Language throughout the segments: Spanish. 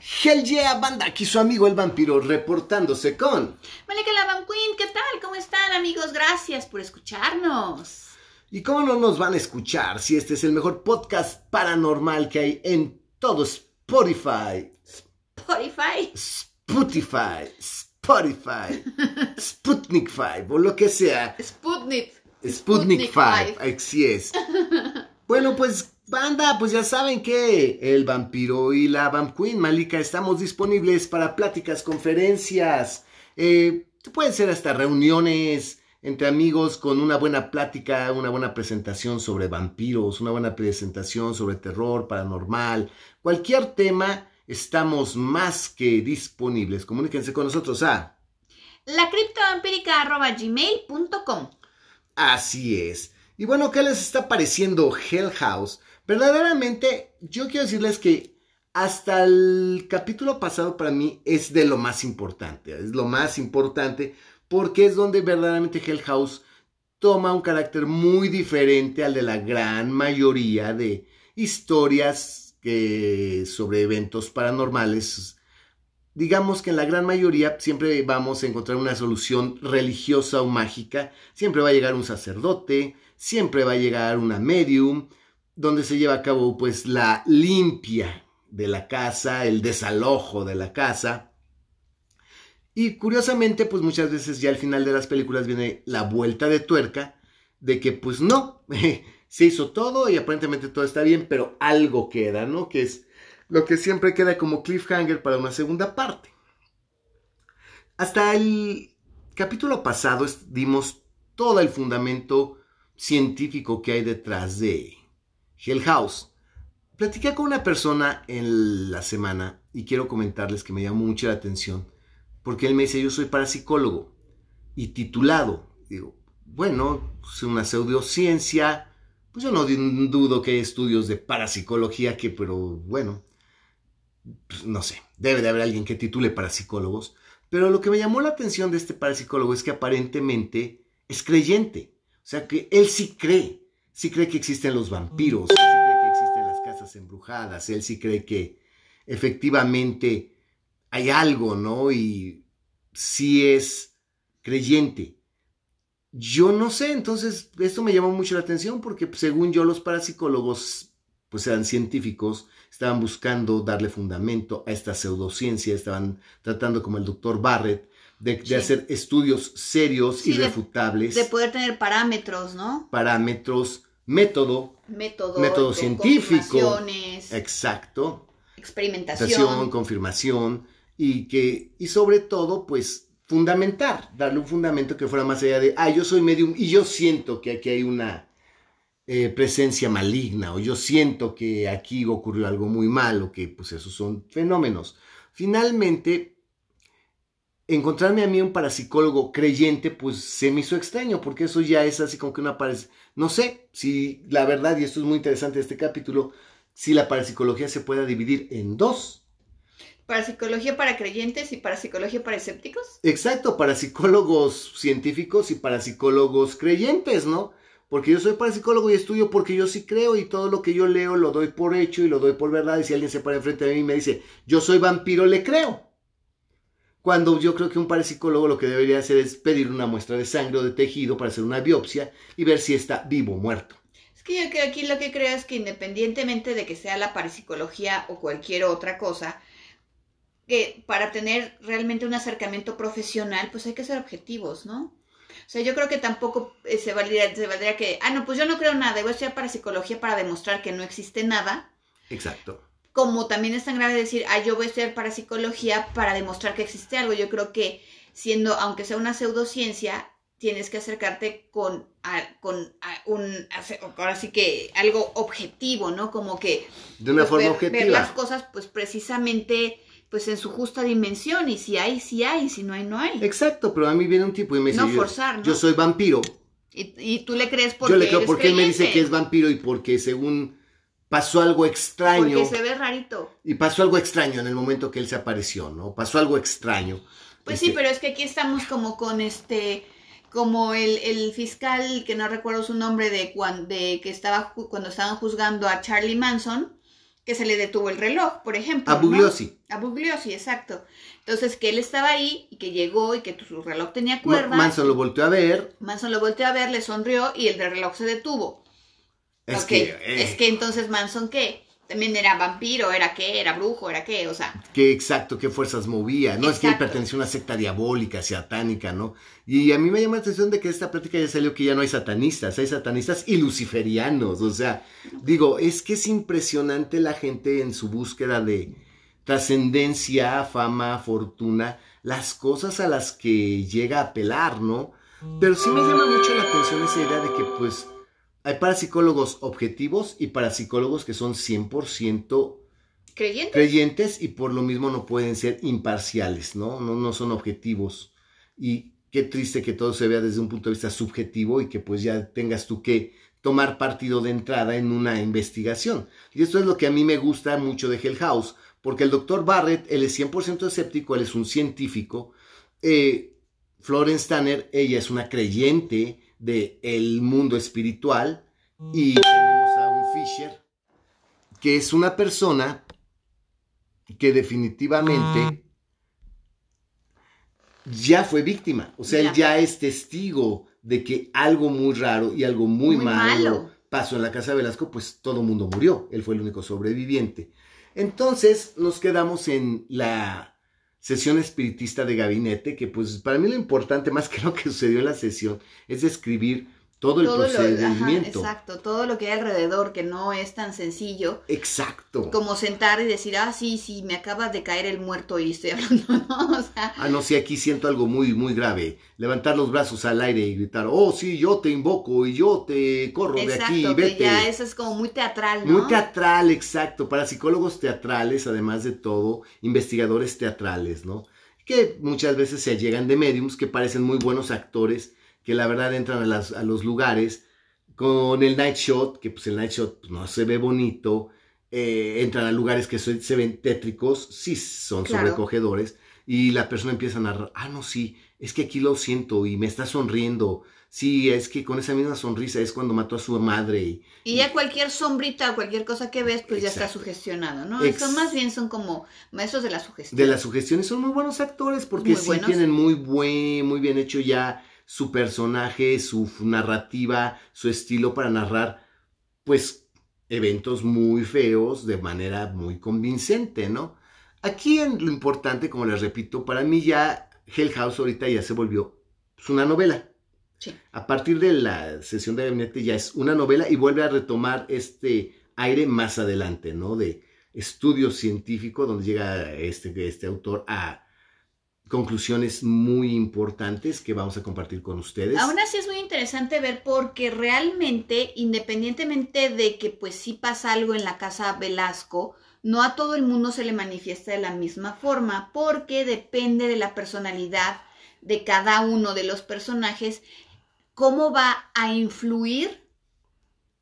Hell yeah, banda, aquí su amigo el vampiro reportándose con... Malika la Queen, ¿qué tal? ¿Cómo están amigos? Gracias por escucharnos. ¿Y cómo no nos van a escuchar si este es el mejor podcast paranormal que hay en todo Spotify? Spotify. Spotify, Spotify, Sputnik 5 o lo que sea. Sputnik. Sputnik 5, así es. Bueno, pues banda, pues ya saben que el vampiro y la vamp queen Malika estamos disponibles para pláticas, conferencias, eh, pueden ser hasta reuniones entre amigos con una buena plática, una buena presentación sobre vampiros, una buena presentación sobre terror paranormal, cualquier tema, estamos más que disponibles. Comuníquense con nosotros a lacriptovampírica.gmail.com Así es. Y bueno, ¿qué les está pareciendo Hell House? Verdaderamente, yo quiero decirles que hasta el capítulo pasado para mí es de lo más importante. Es lo más importante porque es donde verdaderamente Hell House toma un carácter muy diferente al de la gran mayoría de historias sobre eventos paranormales. Digamos que en la gran mayoría siempre vamos a encontrar una solución religiosa o mágica. Siempre va a llegar un sacerdote, siempre va a llegar una medium, donde se lleva a cabo pues la limpia de la casa, el desalojo de la casa. Y curiosamente pues muchas veces ya al final de las películas viene la vuelta de tuerca de que pues no, se hizo todo y aparentemente todo está bien, pero algo queda, ¿no? Que es lo que siempre queda como cliffhanger para una segunda parte. Hasta el capítulo pasado dimos todo el fundamento científico que hay detrás de Hell House. Platiqué con una persona en la semana y quiero comentarles que me llamó mucho la atención porque él me dice, yo soy parapsicólogo y titulado. Digo, bueno, es una pseudociencia, pues yo no dudo que hay estudios de parapsicología que, pero bueno, pues no sé, debe de haber alguien que titule parapsicólogos. Pero lo que me llamó la atención de este parapsicólogo es que aparentemente es creyente. O sea que él sí cree sí cree que existen los vampiros, sí cree que existen las casas embrujadas, él sí cree que efectivamente hay algo, ¿no? Y sí es creyente. Yo no sé, entonces esto me llamó mucho la atención porque según yo los parapsicólogos, pues eran científicos, estaban buscando darle fundamento a esta pseudociencia, estaban tratando como el doctor Barrett de, hacer estudios serios, y irrefutables. De, poder tener parámetros, ¿no? Parámetros, método. Método. Método científico. Exacto. Experimentación. confirmación. Y que, y sobre todo, pues, fundamentar, darle un fundamento que fuera más allá de, ah, yo soy medium y yo siento que aquí hay una eh, presencia maligna o yo siento que aquí ocurrió algo muy malo, que pues esos son fenómenos. Finalmente, encontrarme a mí un parapsicólogo creyente, pues se me hizo extraño, porque eso ya es así como que una parece, no sé si la verdad, y esto es muy interesante de este capítulo, si la parapsicología se pueda dividir en dos. ¿Parapsicología para creyentes y parapsicología para escépticos? Exacto, para psicólogos científicos y para psicólogos creyentes, ¿no? Porque yo soy parapsicólogo y estudio porque yo sí creo y todo lo que yo leo lo doy por hecho y lo doy por verdad. Y si alguien se para enfrente de mí y me dice, yo soy vampiro, le creo. Cuando yo creo que un parapsicólogo lo que debería hacer es pedir una muestra de sangre o de tejido para hacer una biopsia y ver si está vivo o muerto. Es que yo creo aquí lo que creo es que independientemente de que sea la parapsicología o cualquier otra cosa, que para tener realmente un acercamiento profesional, pues hay que ser objetivos, ¿no? O sea, yo creo que tampoco eh, se valdría, se valdría que, ah, no, pues yo no creo nada, voy a estudiar parapsicología para demostrar que no existe nada. Exacto como también es tan grave decir, ah, yo voy a estudiar parapsicología para demostrar que existe algo. Yo creo que siendo, aunque sea una pseudociencia, tienes que acercarte con, con un, ahora sí que algo objetivo, ¿no? Como que... De una pues, forma ver, objetiva. Ver las cosas, pues precisamente, pues en su justa dimensión, y si hay, si hay, si no hay, no hay. Exacto, pero a mí viene un tipo y me dice, no forzar, ¿no? yo soy vampiro. Y, y, tú le crees porque Yo le creo porque él me dice que es vampiro y porque según pasó algo extraño. Porque se ve rarito. Y pasó algo extraño en el momento que él se apareció, ¿no? Pasó algo extraño. Pues sí, este pero es que aquí estamos como con este, como el, el fiscal, que no recuerdo su nombre, de, cuando, de que estaba cuando estaban juzgando a Charlie Manson, que se le detuvo el reloj, por ejemplo. A Bugliosi. A Bugliosi, exacto. Entonces, que él estaba ahí y que llegó y que su reloj tenía cuerda. Manson lo volteó a ver. Manson lo volteó a ver, le sonrió y el reloj se detuvo. Es que... eh, Es que entonces Manson, ¿qué? También era vampiro, era qué, era brujo, era qué, o sea. Qué exacto, qué fuerzas movía. No es que él pertenecía a una secta diabólica, satánica, ¿no? Y a mí me llama la atención de que esta plática ya salió que ya no hay satanistas, hay satanistas y luciferianos. O sea, digo, es que es impresionante la gente en su búsqueda de trascendencia, fama, fortuna, las cosas a las que llega a apelar, ¿no? Pero sí me llama mucho la atención esa idea de que, pues, hay parapsicólogos objetivos y parapsicólogos que son 100% creyente. creyentes y por lo mismo no pueden ser imparciales, ¿no? No, no son objetivos. Y qué triste que todo se vea desde un punto de vista subjetivo y que pues ya tengas tú que tomar partido de entrada en una investigación. Y esto es lo que a mí me gusta mucho de Hell House, porque el doctor Barrett, él es 100% escéptico, él es un científico. Eh, Florence Tanner, ella es una creyente del mundo espiritual. Y tenemos a un Fisher, que es una persona que definitivamente ya fue víctima. O sea, él Ya. ya es testigo de que algo muy raro y algo muy, Muy malo, malo. pasó en la casa de Velasco, pues todo el mundo murió. Él fue el único sobreviviente. Entonces nos quedamos en la sesión espiritista de gabinete, que pues para mí lo importante, más que lo que sucedió en la sesión, es describir todo el todo lo, ajá, procedimiento. exacto, todo lo que hay alrededor, que no es tan sencillo Exacto. como sentar y decir, ah, sí, sí, me acaba de caer el muerto y estoy hablando, ¿no? O sea, Ah, no, sí, aquí siento algo muy, muy grave. Levantar los brazos al aire y gritar, oh, sí, yo te invoco y yo te corro de aquí, que vete. ya eso es como muy teatral, ¿no? Muy teatral, exacto. Para psicólogos teatrales, además de todo, investigadores teatrales, ¿no? Que muchas veces se llegan de mediums que parecen muy buenos actores, que la verdad entran a, las- a los lugares con el night shot, que pues el night shot pues, no se ve bonito, eh, entran a lugares que se, se ven tétricos, sí son Claro. sobrecogedores, y la persona empieza a narrar, ah, no, sí, es que aquí lo siento y me está sonriendo, sí, es que con esa misma sonrisa es cuando mató a su madre y, Y ya cualquier sombrita o cualquier cosa que ves, pues ya está sugestionado, ¿no? Ex- Son más bien son como maestros de la sugestión. de las sugestiones son muy buenos actores porque Muy sí buenos. tienen muy buen, muy bien hecho ya su personaje, su narrativa, su estilo para narrar, pues, eventos muy feos de manera muy convincente, ¿no? Aquí en lo importante, como les repito, para mí ya Hell House ahorita ya se volvió pues, una novela. Sí. A partir de la sesión de gabinete ya es una novela y vuelve a retomar este aire más adelante, ¿no? De estudio científico donde llega este, este autor a conclusiones muy importantes que vamos a compartir con ustedes. Aún así es muy interesante ver porque realmente, independientemente de que pues sí pasa algo en la casa Velasco, no a todo el mundo se le manifiesta de la misma forma, porque depende de la personalidad de cada uno de los personajes, cómo va a influir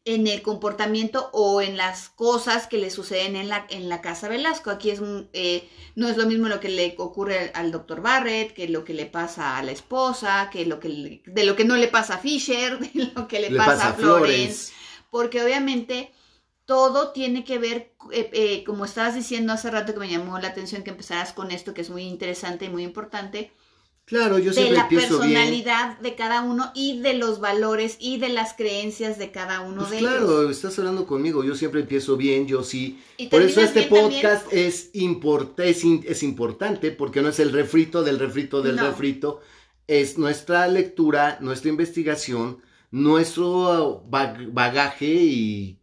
en el comportamiento o en las cosas que le suceden en la, en la casa Velasco. Aquí es eh, no es lo mismo lo que le ocurre al doctor Barrett, que lo que le pasa a la esposa, que lo que le- de lo que no le pasa a Fisher, de lo que le, Le pasa, a Florence, porque obviamente todo tiene que ver, eh, eh, como estabas diciendo hace rato que me llamó la atención que empezaras con esto, que es muy interesante y muy importante, Claro, yo de la bien. personalidad de cada uno y de los valores y de las creencias de cada uno Pues de claro, ellos. estás hablando conmigo, yo siempre empiezo bien, yo sí. Y Por eso este también. podcast es, es, in- es importante, porque no es el refrito del refrito del No. refrito, es nuestra lectura, nuestra investigación, nuestro bag- bagaje y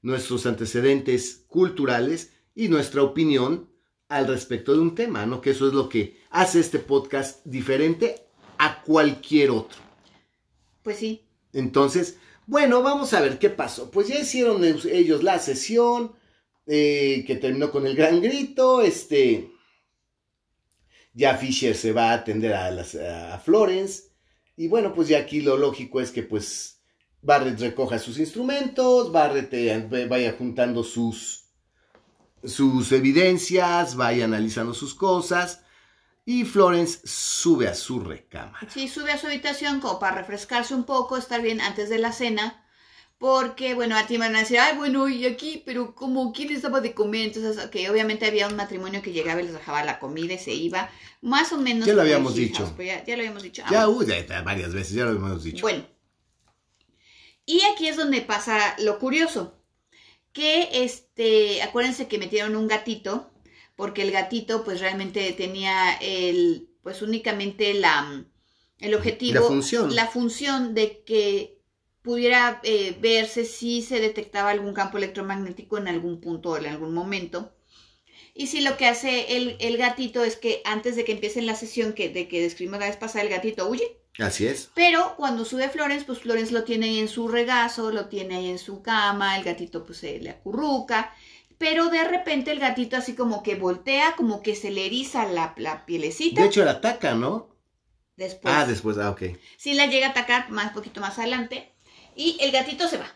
nuestros antecedentes culturales y nuestra opinión al respecto de un tema, ¿no? Que eso es lo que hace este podcast diferente a cualquier otro. Pues sí, Entonces, bueno, vamos a ver qué pasó. Pues ya hicieron ellos- la sesión, eh, que terminó con el gran grito, este... Ya Fisher se va a atender a, las, a Florence. Y bueno, pues ya aquí lo lógico es que pues Barrett recoja sus instrumentos, Barrett eh, vaya juntando sus, sus evidencias, vaya analizando sus cosas. Y Florence sube a su recámara. sí, sube a su habitación como para refrescarse un poco, estar bien antes de la cena, porque, bueno, a ti van a decir, ay, bueno, y aquí, pero como, ¿quién les daba de comer? Entonces, que obviamente había un matrimonio que llegaba y les dejaba la comida y se iba, más o menos. Ya lo habíamos dicho. Pero ya, ya lo habíamos dicho. Ah, Ya, varias veces, ya lo hemos dicho. Bueno, y aquí es donde pasa lo curioso, que este, acuérdense que metieron un gatito, porque el gatito pues realmente tenía el, pues únicamente la, el objetivo, La función. la función de que pudiera eh, verse si se detectaba algún campo electromagnético en algún punto o en algún momento. Y si lo que hace el, el gatito es que antes de que empiece la sesión que, de que describimos la vez pasada, el gatito huye. Así es. Pero cuando sube Florence, pues Florence lo tiene ahí en su regazo, lo tiene ahí en su cama, el gatito pues se le acurruca, pero de repente el gatito así como que voltea, como que se le eriza la, la pielecita. De hecho, la ataca, ¿no? después, Ah, después, ah, ok. sí la llega a atacar más poquito más adelante, y el gatito se va.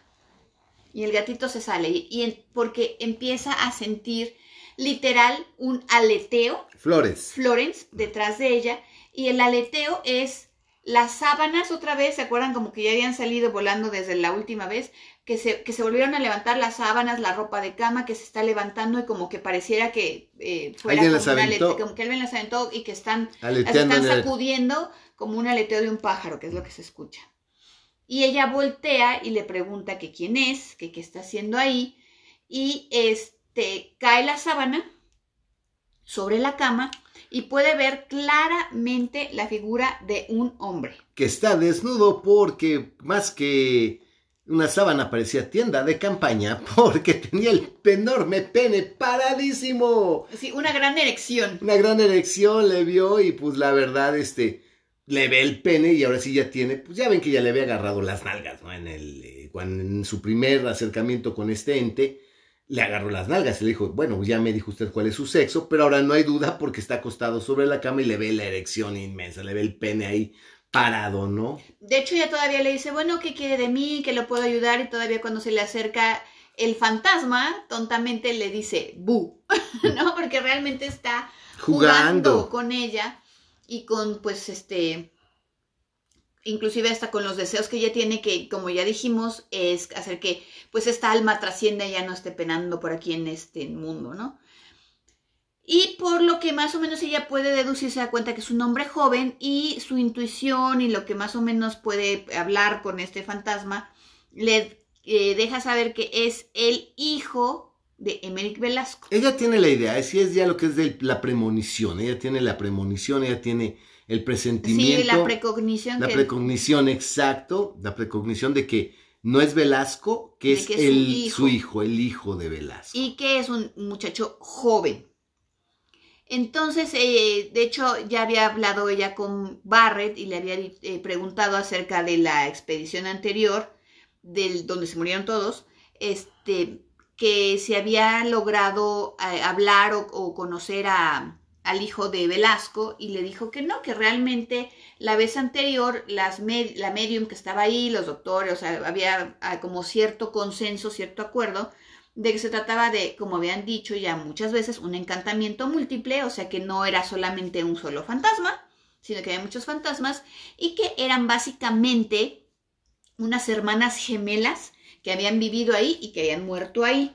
Y el gatito se sale, y, porque empieza a sentir literal un aleteo Flores. Florence detrás de ella y el aleteo es las sábanas otra vez, ¿se acuerdan como que ya habían salido volando desde la última vez? Que se, que se volvieron a levantar las sábanas, la ropa de cama que se está levantando y como que pareciera que eh, fuera Alguien como, las aventó. como que alguien las aventó y que están, las Aleteando están sacudiendo como un aleteo de un pájaro, que es lo que se escucha. Y ella voltea y le pregunta que quién es, que qué está haciendo ahí, y este cae la sábana sobre la cama y puede ver claramente la figura de un hombre. que está desnudo porque más que una sábana parecía tienda de campaña porque tenía el enorme pene paradísimo. Sí, una gran erección. Una gran erección le vio y pues la verdad este le ve el pene y ahora sí ya tiene, pues ya ven que ya le había agarrado las nalgas, ¿no? En el eh, cuando en su primer acercamiento con este ente le agarró las nalgas y le dijo, bueno, ya me dijo usted cuál es su sexo, pero ahora no hay duda porque está acostado sobre la cama y le ve la erección inmensa, le ve el pene ahí parado, ¿no? De hecho, ella todavía le dice, bueno, ¿qué quiere de mí? Que lo puedo ayudar. Y todavía cuando se le acerca el fantasma, tontamente le dice, bu, ¿no? Porque realmente está jugando Jugando. con ella y con, pues, este, inclusive hasta con los deseos que ella tiene, que como ya dijimos, es hacer que, pues, esta alma trascienda y ya no esté penando por aquí en este mundo, ¿no? Y por lo que más o menos ella puede deducir, se da cuenta que es un hombre joven y su intuición y lo que más o menos puede hablar con este fantasma le eh, deja saber que es el hijo de Emerick Velasco. Ella tiene la idea, sí es ya lo que es de la premonición, ella tiene la premonición, ella tiene el presentimiento. Sí, la precognición. La que- precognición, exacto, la precognición de que no es Velasco, que es, que es su el, hijo. su hijo, el hijo de Velasco. y que es un muchacho joven. Entonces, eh, de hecho, ya había hablado ella con Barrett y le había eh, preguntado acerca de la expedición anterior, del, donde se murieron todos, este, que se había logrado eh, hablar o, o conocer a, al hijo de Velasco y le dijo que no, que realmente la vez anterior las la medium que estaba ahí, los doctores, o sea, había ah, como cierto consenso, cierto acuerdo de que se trataba de, como habían dicho ya muchas veces, un encantamiento múltiple, o sea que no era solamente un solo fantasma, sino que había muchos fantasmas y que eran básicamente unas hermanas gemelas que habían vivido ahí y que habían muerto ahí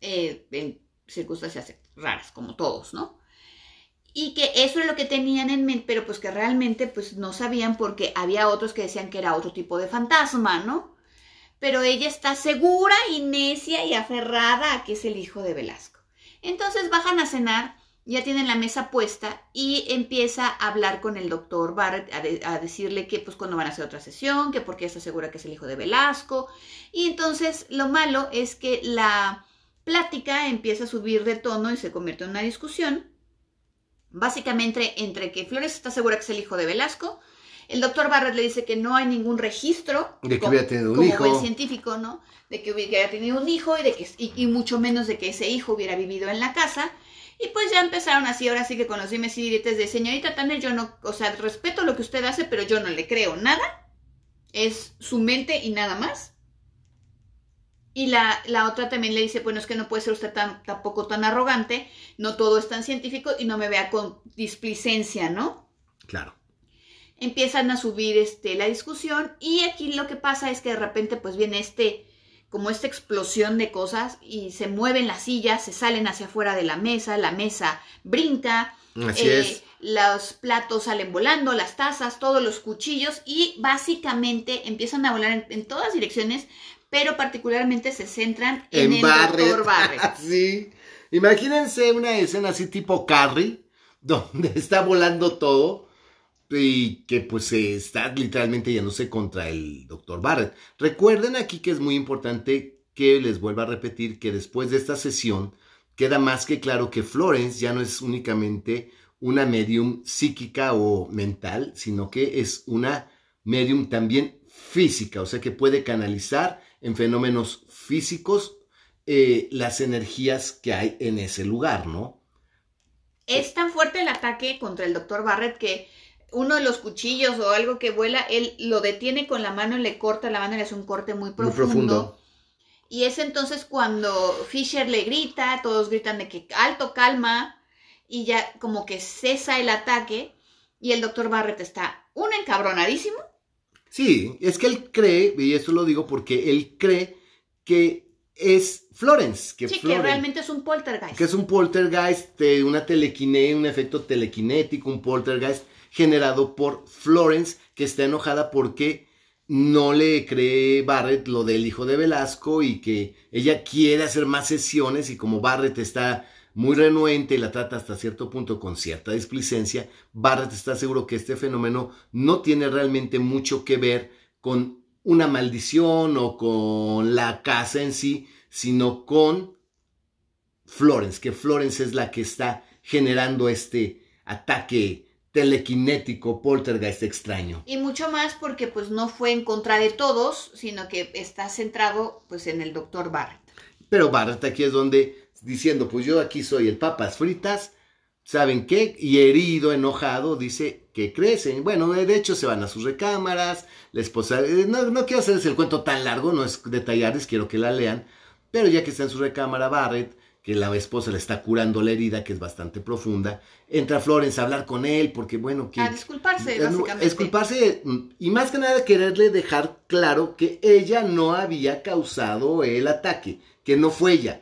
eh, en circunstancias raras, como todos, ¿no? Y que eso es lo que tenían en mente, pero pues que realmente pues no sabían porque había otros que decían que era otro tipo de fantasma, ¿no? pero ella está segura y necia y aferrada a que es el hijo de Velasco. Entonces bajan a cenar, ya tienen la mesa puesta y empieza a hablar con el doctor Barrett, a, a decirle que pues cuando van a hacer otra sesión, que porque está segura que es el hijo de Velasco. Y entonces lo malo es que la plática empieza a subir de tono y se convierte en una discusión. Básicamente entre que Flores está segura que es el hijo de Velasco, el doctor Barrett le dice que no hay ningún registro De que como- hubiera tenido un como hijo. buen científico, ¿no? De que hubiera tenido un hijo y de que y, y mucho menos de que ese hijo hubiera vivido en la casa. Y pues ya empezaron así, ahora sí que con los dimes y diretes de señorita Tanner, yo no, o sea, respeto lo que usted hace, pero yo no le creo nada. Es su mente y nada más. Y la, la otra también le dice, bueno, es que no puede ser usted tan, tampoco tan arrogante, no todo es tan científico y no me vea con displicencia, ¿no? Claro. empiezan a subir este, la discusión y aquí lo que pasa es que de repente pues viene este, como esta explosión de cosas y se mueven las sillas, se salen hacia afuera de la mesa, la mesa brinca, Así eh, es. los platos salen volando, las tazas, todos los cuchillos y básicamente empiezan a volar en, en todas direcciones, pero particularmente se centran en, el doctor Barrett. sí. Imagínense una escena así tipo Carrie, donde está volando todo y que pues se está literalmente yéndose contra el doctor Barrett. Recuerden aquí que es muy importante que les vuelva a repetir que después de esta sesión queda más que claro que Florence ya no es únicamente una medium psíquica o mental, sino que es una medium también física, o sea que puede canalizar en fenómenos físicos eh, las energías que hay en ese lugar, ¿no? Es tan fuerte el ataque contra el doctor Barrett que uno de los cuchillos o algo que vuela, él lo detiene con la mano, le corta la mano, le hace un corte muy profundo. Muy profundo. Y es entonces cuando Fisher le grita, todos gritan de que alto, calma, y ya como que cesa el ataque, y el doctor Barrett está, uno, encabronadísimo, Sí, es que él cree, y esto lo digo porque él cree que es Florence, que, sí, que realmente es un poltergeist. que es un poltergeist, una telequine, un efecto telequinético, un poltergeist generado por Florence, que está enojada porque no le cree Barrett lo del hijo de Velasco y que ella quiere hacer más sesiones y como Barrett está muy renuente y la trata hasta cierto punto con cierta displicencia, Barrett está seguro que este fenómeno no tiene realmente mucho que ver con una maldición o con la casa en sí, sino con Florence, que Florence es la que está generando este ataque telequinético, poltergeist extraño. Y mucho más porque pues no fue en contra de todos, sino que está centrado pues en el doctor Barrett. Pero Barrett aquí es donde, diciendo, pues yo aquí soy el papas fritas, ¿saben qué? Y herido, enojado, dice que crecen. Bueno, de hecho se van a sus recámaras, la esposa, eh, no, no quiero hacerles el cuento tan largo, no es detallarles, quiero que la lean, pero ya que está en su recámara Barrett, que la esposa le está curando la herida, que es bastante profunda, entra Florence a hablar con él, porque bueno, que... A disculparse, Eh, no, básicamente. Disculparse mm, y más que nada quererle dejar claro que ella no había causado el ataque, que no fue ella,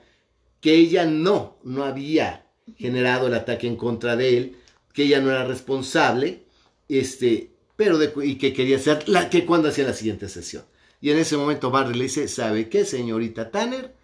que ella no, no había generado el ataque en contra de él, que ella no era responsable, este, pero y que quería ser la que cuando hacía la siguiente sesión. Y en ese momento Barry le dice, ¿sabe qué, señorita Tanner?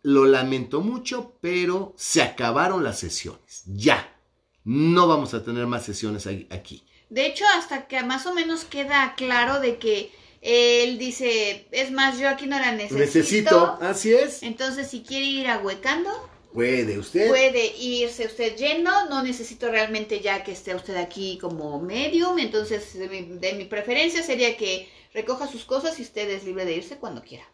Lo lamento mucho, pero se acabaron las sesiones. Ya. No vamos a tener más sesiones aquí. De hecho, hasta que más o menos queda claro de que él dice, es más, yo aquí no la necesito. Necesito. Así es. Entonces, si quiere ir ahuecando, Puede usted. puede irse usted yendo. No necesito realmente ya que esté usted aquí como medium. Entonces, de mi, de mi preferencia sería que recoja sus cosas y usted es libre de irse cuando quiera.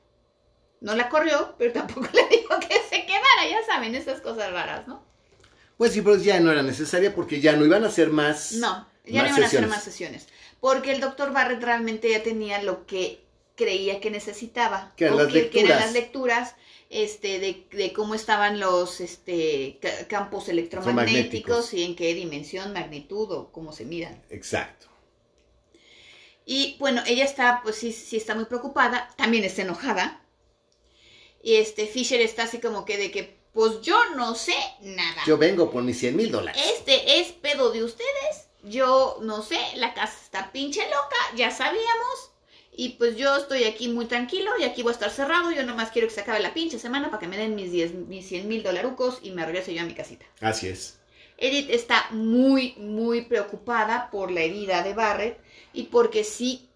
No la corrió, pero tampoco le dijo que se quedara. Ya saben, esas cosas raras, ¿no? Pues sí, pero ya no era necesaria porque ya no iban a hacer más. No, ya más no iban a hacer más sesiones. Porque el doctor Barrett realmente ya tenía lo que creía que necesitaba. Que eran las que, que eran lecturas. las lecturas este, de, de cómo estaban los este, ca- campos electromagnéticos y en qué dimensión, magnitud o cómo se midan. Exacto. Y bueno, ella está, pues sí, sí está muy preocupada, también está enojada. Y este Fisher está así como que de que, pues yo no sé nada. Yo vengo por mis 100 mil dólares. Este es pedo de ustedes. Yo no sé, la casa está pinche loca, ya sabíamos. Y pues yo estoy aquí muy tranquilo y aquí voy a estar cerrado. Yo nomás quiero que se acabe la pinche semana para que me den mis 10, mis 100 mil dolarucos y me regrese yo a mi casita. Así es. Edith está muy, muy preocupada por la herida de Barrett y porque sí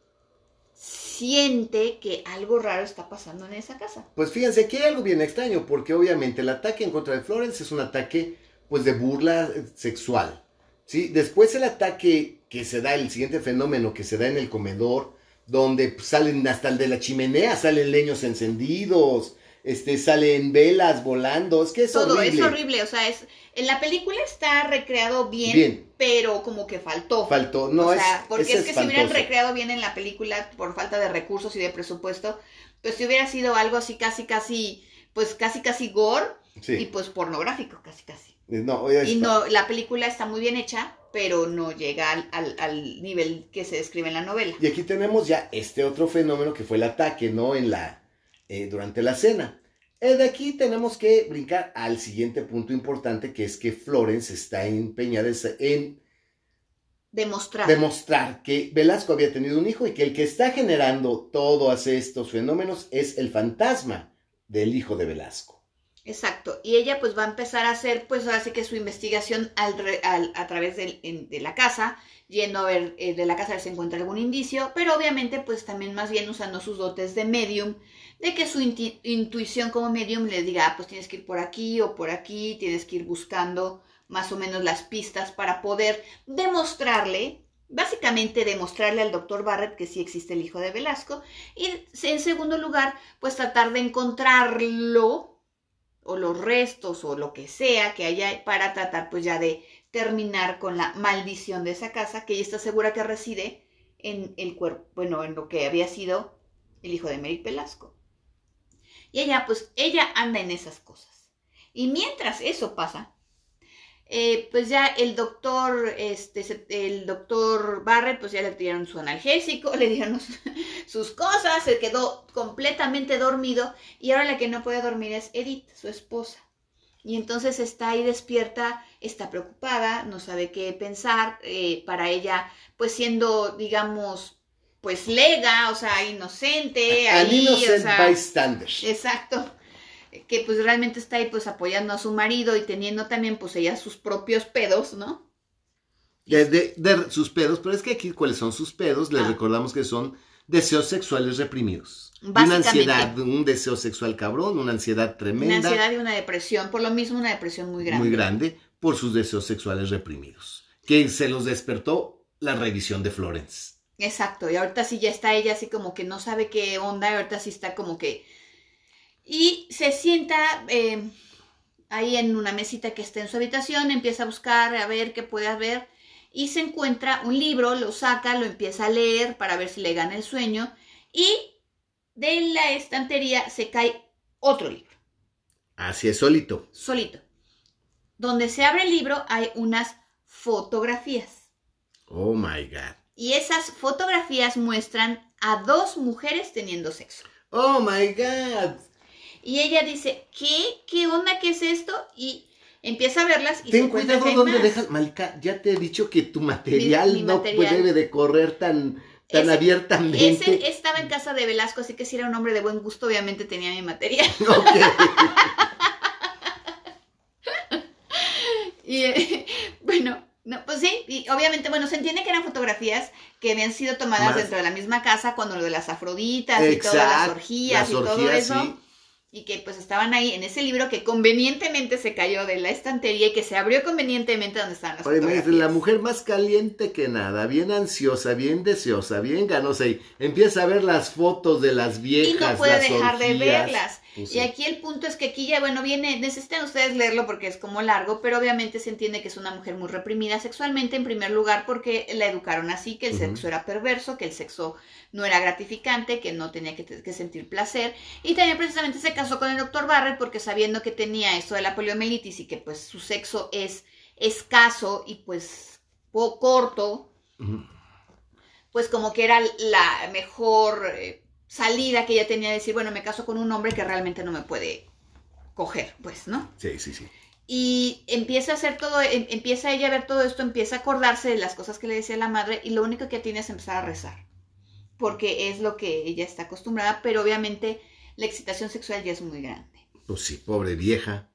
siente que algo raro está pasando en esa casa. Pues fíjense que hay algo bien extraño, porque obviamente el ataque en contra de Florence es un ataque pues de burla sexual. ¿Sí? Después el ataque que se da, el siguiente fenómeno que se da en el comedor, donde salen hasta el de la chimenea, salen leños encendidos, este, salen velas volando, es que es Todo horrible. es horrible, o sea, es en la película está recreado bien, Bien. pero como que faltó. Faltó, no o es, sea, porque es, que si hubieran recreado bien en la película por falta de recursos y de presupuesto, pues si hubiera sido algo así casi casi pues casi casi gore Sí. y pues pornográfico casi casi. No, Y no la película está muy bien hecha pero no llega al, al, nivel que se describe en la novela. Y aquí tenemos ya este otro fenómeno que fue el ataque, ¿no? En la, eh, durante la cena. Eh, de aquí tenemos que brincar al siguiente punto importante, que es que Florence está empeñada en demostrar. demostrar que Velasco había tenido un hijo y que el que está generando todos estos fenómenos es el fantasma del hijo de Velasco. Exacto. Y ella pues va a empezar a hacer pues ahora sí que su investigación al, a través de, la casa, yendo a ver eh, de la casa si encuentra algún indicio, pero obviamente pues también más bien usando sus dotes de medium, de que su intuición como medium le diga, ah, pues tienes que ir por aquí o por aquí, tienes que ir buscando más o menos las pistas para poder demostrarle, básicamente demostrarle al doctor Barrett que sí existe el hijo de Velasco, y en segundo lugar pues tratar de encontrarlo o los restos o lo que sea que haya para tratar pues ya de terminar con la maldición de esa casa que ella está segura que reside en el cuerpo, bueno, en lo que había sido el hijo de Mary Pelasco. Y ella pues ella anda en esas cosas. Y mientras eso pasa, eh, pues ya el doctor, este, el doctor Barrett, pues ya le dieron su analgésico, le dieron sus cosas, se quedó completamente dormido y ahora la que no puede dormir es Edith, su esposa. Y entonces está ahí despierta, está preocupada, no sabe qué pensar, eh, para ella, pues siendo, digamos, pues lega, o sea, inocente. An innocent bystander. Exacto que pues realmente está ahí pues apoyando a su marido y teniendo también pues ella sus propios pedos, ¿no? De, sus pedos, pero es que aquí cuáles son sus pedos, les ah. recordamos que son deseos sexuales reprimidos. Una ansiedad, un deseo sexual cabrón, una ansiedad tremenda. Una ansiedad y una depresión, por lo mismo una depresión muy grande. Muy grande por sus deseos sexuales reprimidos, que se los despertó la revisión de Florence. Exacto, y ahorita sí ya está ella así como que no sabe qué onda, y ahorita sí está como que y se sienta eh, ahí en una mesita que está en su habitación, empieza a buscar, a ver qué puede haber y se encuentra un libro, lo saca, lo empieza a leer para ver si le gana el sueño y de la estantería se cae otro libro. Así es, solito. Solito. Donde se abre el libro hay unas fotografías. Oh my God. Y esas fotografías muestran a dos mujeres teniendo sexo. Oh my God. Y ella dice, ¿qué? ¿Qué onda? ¿Qué es esto? Y empieza a verlas y Ten cuidado donde dejas, Malika, ya te he dicho que tu material no debe de correr tan, tan abiertamente. Ese estaba en casa de Velasco, así que si era un hombre de buen gusto, obviamente tenía mi material. y eh, bueno, no, pues sí, y obviamente, bueno, se entiende que eran fotografías que habían sido tomadas dentro de la misma casa cuando lo de las afroditas y todas las orgías y todo eso y que pues estaban ahí en ese libro que convenientemente se cayó de la estantería y que se abrió convenientemente donde estaban las fotografías. La mujer más caliente que nada, bien ansiosa, bien deseosa, bien ganosa y empieza a ver las fotos de las viejas. Y no puede dejar de verlas. Pues y aquí el punto es que aquí ya, bueno, viene, necesitan ustedes leerlo porque es como largo, pero obviamente se entiende que es una mujer muy reprimida sexualmente en primer lugar porque la educaron así, que el sexo era perverso, que el sexo no era gratificante, que no tenía que, sentir placer. Y también precisamente se casó con el doctor Barrett porque sabiendo que tenía esto de la poliomielitis y que pues su sexo es escaso y pues corto, pues como que era la mejor... Eh, salida que ella tenía de decir, bueno, me caso con un hombre que realmente no me puede coger, pues, ¿no? Sí, sí, sí. Y empieza a hacer todo, em, empieza ella a ver todo esto, empieza a acordarse de las cosas que le decía la madre y lo único que tiene es empezar a rezar, porque es lo que ella está acostumbrada, pero obviamente la excitación sexual ya es muy grande. Pues sí, pobre vieja.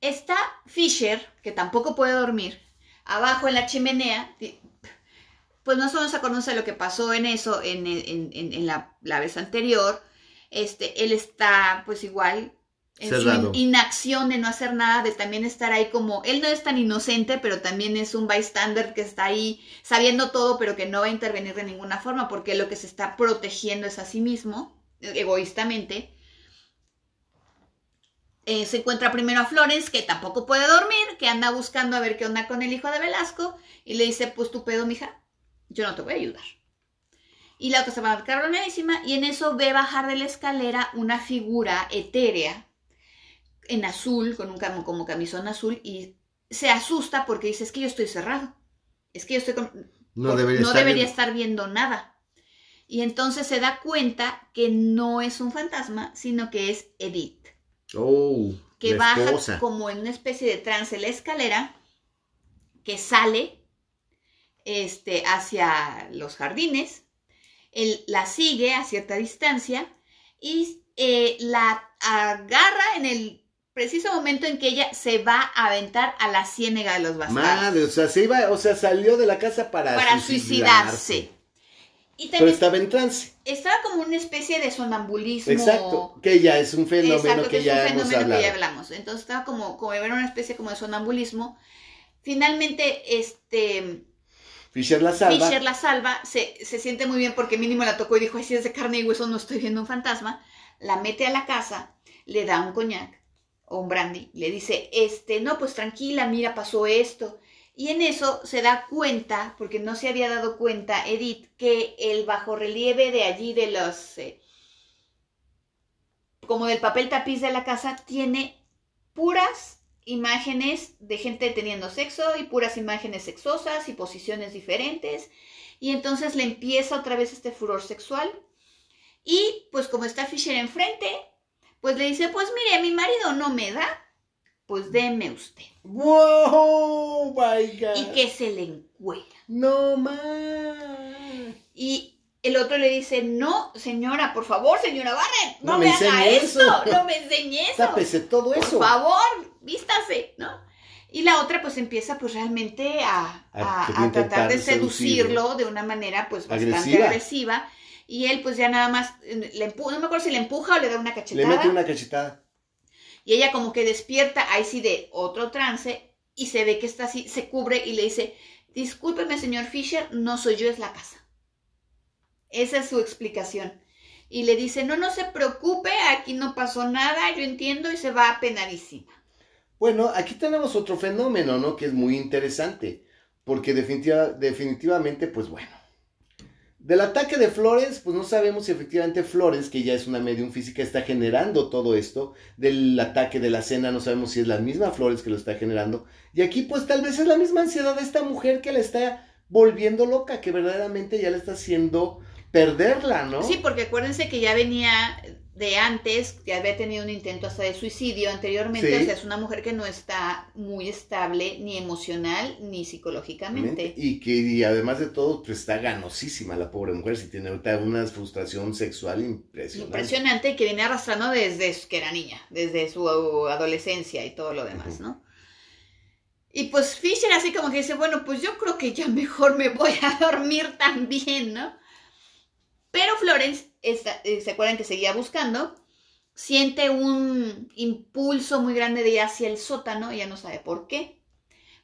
Está Fisher, que tampoco puede dormir, abajo en la chimenea, pues no solo se conoce lo que pasó en eso, en, la, vez anterior, este, él está pues igual en su inacción de no hacer nada, de también estar ahí como, él no es tan inocente, pero también es un bystander que está ahí sabiendo todo, pero que no va a intervenir de ninguna forma, porque lo que se está protegiendo es a sí mismo, egoístamente. Eh, se encuentra primero a Flores, que tampoco puede dormir, que anda buscando a ver qué onda con el hijo de Velasco, y le dice, pues tu pedo, mija, yo no te voy a ayudar. Y la otra se va a cabronadísima y en eso ve bajar de la escalera una figura etérea en azul, con un como camisón azul y se asusta porque dice, es que yo estoy cerrado. es que yo estoy con... No debería, no estar debería viendo. estar viendo nada. Y entonces se da cuenta que no es un fantasma, sino que es Edith, Oh, que baja esposa. como en una especie de trance la escalera, que sale este, hacia los jardines, él la sigue a cierta distancia y eh, la agarra en el preciso momento en que ella se va a aventar a la ciénega de los bastardos Madre, o sea, se iba, o sea, salió de la casa para, para suicidarse. Y Pero estaba en trance. estaba como una especie de sonambulismo. Exacto. Que ya es un fenómeno Exacto, que, que es ya un hemos fenómeno hablado. que ya hablamos. Entonces estaba como, como era una especie como de sonambulismo. Finalmente, este Fisher la salva. Fisher la salva, se, se siente muy bien porque mínimo la tocó y dijo, ay, si es de carne y hueso, no estoy viendo un fantasma. La mete a la casa, le da un coñac o un brandy, le dice, este, no, pues tranquila, mira, pasó esto. Y en eso se da cuenta, porque no se había dado cuenta Edith, que el bajorrelieve de allí de los, eh, como del papel tapiz de la casa, tiene puras imágenes de gente teniendo sexo y puras imágenes sexosas y posiciones diferentes. Y entonces le empieza otra vez este furor sexual. Y pues como está Fisher enfrente, pues le dice, pues mire, mi marido no me da, pues deme usted. ¡Wow! My God. Y que se le encuera. No más. Y el otro le dice, no, señora, por favor, señora Barrett, no, No me, me haga enseñe esto, eso. no me enseñe eso. Tápese todo Por eso. favor, vístase, ¿no? Y la otra pues empieza pues realmente a, A- tratar de seducirlo. seducirlo de una manera pues bastante Agresiva. agresiva. Y él pues ya nada más, eh, le empu- no me acuerdo si le empuja o le da una Le cachetada. mete una cachetada. Y ella como que despierta, ahí sí de otro trance, y se ve que está así, se cubre y le dice, discúlpeme señor Fisher, no soy yo, es la casa. Esa es su explicación. Y le dice, no, no se preocupe, aquí no pasó nada, yo entiendo, y se va apenadísima. Bueno, aquí tenemos otro fenómeno, ¿no? Que es muy interesante. Porque definitiva- definitivamente, pues bueno. Del ataque de Flores, pues no sabemos si efectivamente Flores, que ya es una medium física, está generando todo esto. Del ataque de la cena, no sabemos si es la misma Flores que lo está generando. Y aquí, pues tal vez es la misma ansiedad de esta mujer que la está volviendo loca, que verdaderamente ya le está haciendo perderla, ¿no? Sí, porque acuérdense que ya venía de antes, que había tenido un intento hasta de suicidio anteriormente, Sí. o sea, es una mujer que no está muy estable ni emocional ni psicológicamente. Y que y además de todo, pues está ganosísima la pobre mujer, si tiene ahorita una frustración sexual impresionante. Impresionante y que viene arrastrando desde que era niña, desde su adolescencia y todo lo demás. ¿no? Y pues Fisher así como que dice, bueno, pues yo creo que ya mejor me voy a dormir también, ¿no? Pero Florence, eh, ¿se acuerdan que seguía buscando? Siente un impulso muy grande de ir hacia el sótano, ella no sabe por qué.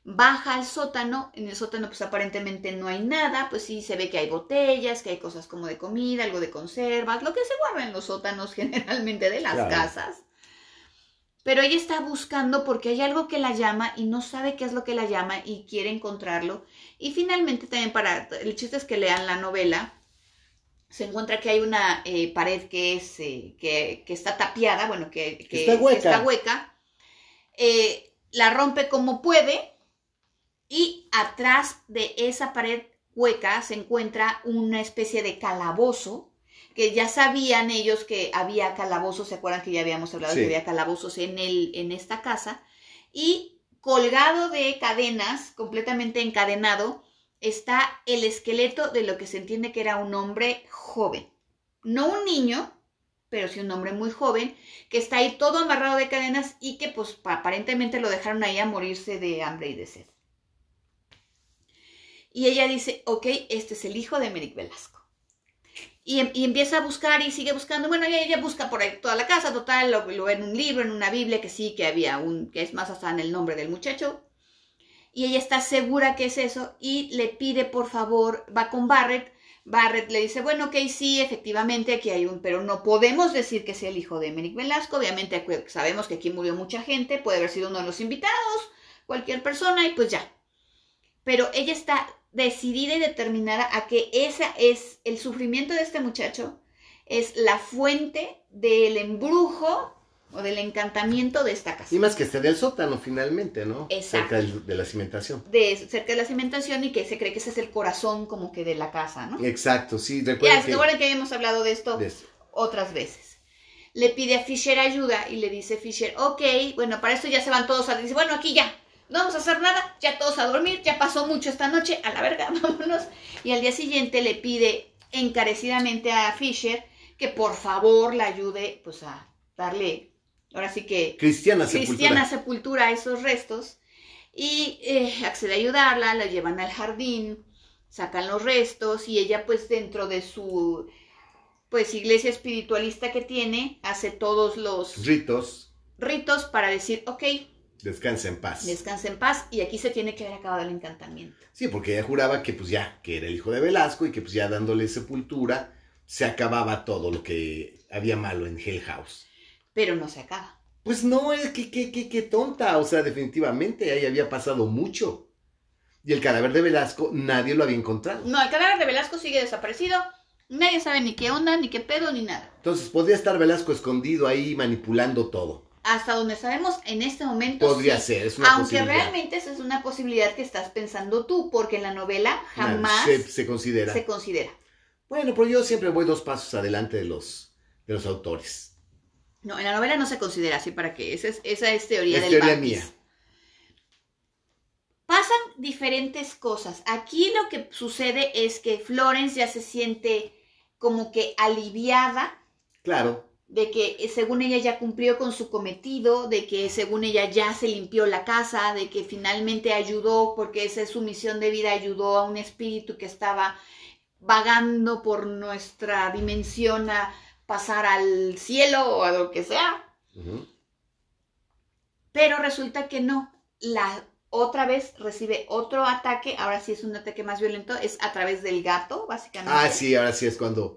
Baja al sótano, en el sótano pues aparentemente no hay nada, pues sí se ve que hay botellas, que hay cosas como de comida, algo de conservas, lo que se guarda en los sótanos generalmente de las Claro. casas. Pero ella está buscando porque hay algo que la llama y no sabe qué es lo que la llama y quiere encontrarlo. Y finalmente también para, el chiste es que lean la novela, se encuentra que hay una eh, pared que es, eh, que, que está tapiada, bueno, que, que- Está hueca. que está hueca. Eh, la rompe como puede y atrás de esa pared hueca se encuentra una especie de calabozo que ya sabían ellos que había calabozos, ¿se acuerdan que ya habíamos hablado Sí. que había calabozos en, el, en esta casa? Y colgado de cadenas, completamente encadenado, está el esqueleto de lo que se entiende que era un hombre joven. No un niño, pero sí un hombre muy joven, que está ahí todo amarrado de cadenas y que pues pa- aparentemente lo dejaron ahí a morirse de hambre y de sed. Y ella dice, ok, este es el hijo de Merrick Velasco. Y, em- y empieza a buscar y sigue buscando. Bueno, ella, ella busca por ahí toda la casa, total, lo, lo ve en un libro, en una Biblia, que sí, que había un, que es más hasta en el nombre del muchacho. Y ella está segura que es eso y le pide por favor, va con Barrett. Barrett le dice, bueno, ok, sí, efectivamente aquí hay un, pero no podemos decir que sea el hijo de Merrick Velasco. Obviamente sabemos que aquí murió mucha gente, puede haber sido uno de los invitados, cualquier persona y pues ya. Pero ella está decidida y determinada a que esa es el sufrimiento de este muchacho, es la fuente del embrujo o del encantamiento de esta casa. Y más que esté del sótano finalmente, ¿no? Exacto. Cerca de la cimentación. De, cerca de la cimentación y que se cree que ese es el corazón como que de la casa, ¿no? Exacto, sí, Ya, recuerden ¿se que... acuerdan que habíamos hablado de esto de- otras veces? Le pide a Fisher ayuda y le dice Fisher, ok, bueno, para esto ya se van todos a... Dice, bueno, aquí ya, no vamos a hacer nada, ya todos a dormir, ya pasó mucho esta noche, a la verga, vámonos. Y al día siguiente le pide encarecidamente a Fisher que por favor la ayude, pues a darle, ahora sí que Cristiana sepultura. cristiana sepultura esos restos y eh, accede a ayudarla, la llevan al jardín, sacan los restos y ella pues dentro de su pues iglesia espiritualista que tiene hace todos los Ritos, ritos para decir ok, descansa en paz. descansa en paz y aquí se tiene que haber acabado el encantamiento. Sí, porque ella juraba que pues ya, que era el hijo de Velasco y que pues ya dándole sepultura se acababa todo lo que había malo en Hell House. Pero no se acaba. Pues no, es que, que, que, que tonta, o sea, definitivamente ahí había pasado mucho. Y el cadáver de Velasco nadie lo había encontrado. No, el cadáver de Velasco sigue desaparecido. Nadie sabe ni qué onda, ni qué pedo, ni nada. Entonces podría estar Velasco escondido ahí manipulando todo. Hasta donde sabemos en este momento Podría sí. ser, es una Aunque posibilidad. realmente esa es una posibilidad que estás pensando tú, porque en la novela jamás Se, se considera. se considera. Bueno, pero yo siempre voy dos pasos adelante de los, de los autores. No, en la novela no se considera así para que esa es, esa es teoría Es del teoría mía. Pasan diferentes cosas. Aquí lo que sucede es que Florence ya se siente como que aliviada Claro, de que eh, según ella ya cumplió con su cometido, de que según ella ya se limpió la casa, de que finalmente ayudó, porque esa es su misión de vida, ayudó a un espíritu que estaba vagando por nuestra dimensión a pasar al cielo o a lo que sea. Pero resulta que no. La otra vez recibe otro ataque, ahora sí es un ataque más violento, es a través del gato, básicamente. Ah, sí, ahora sí es cuando...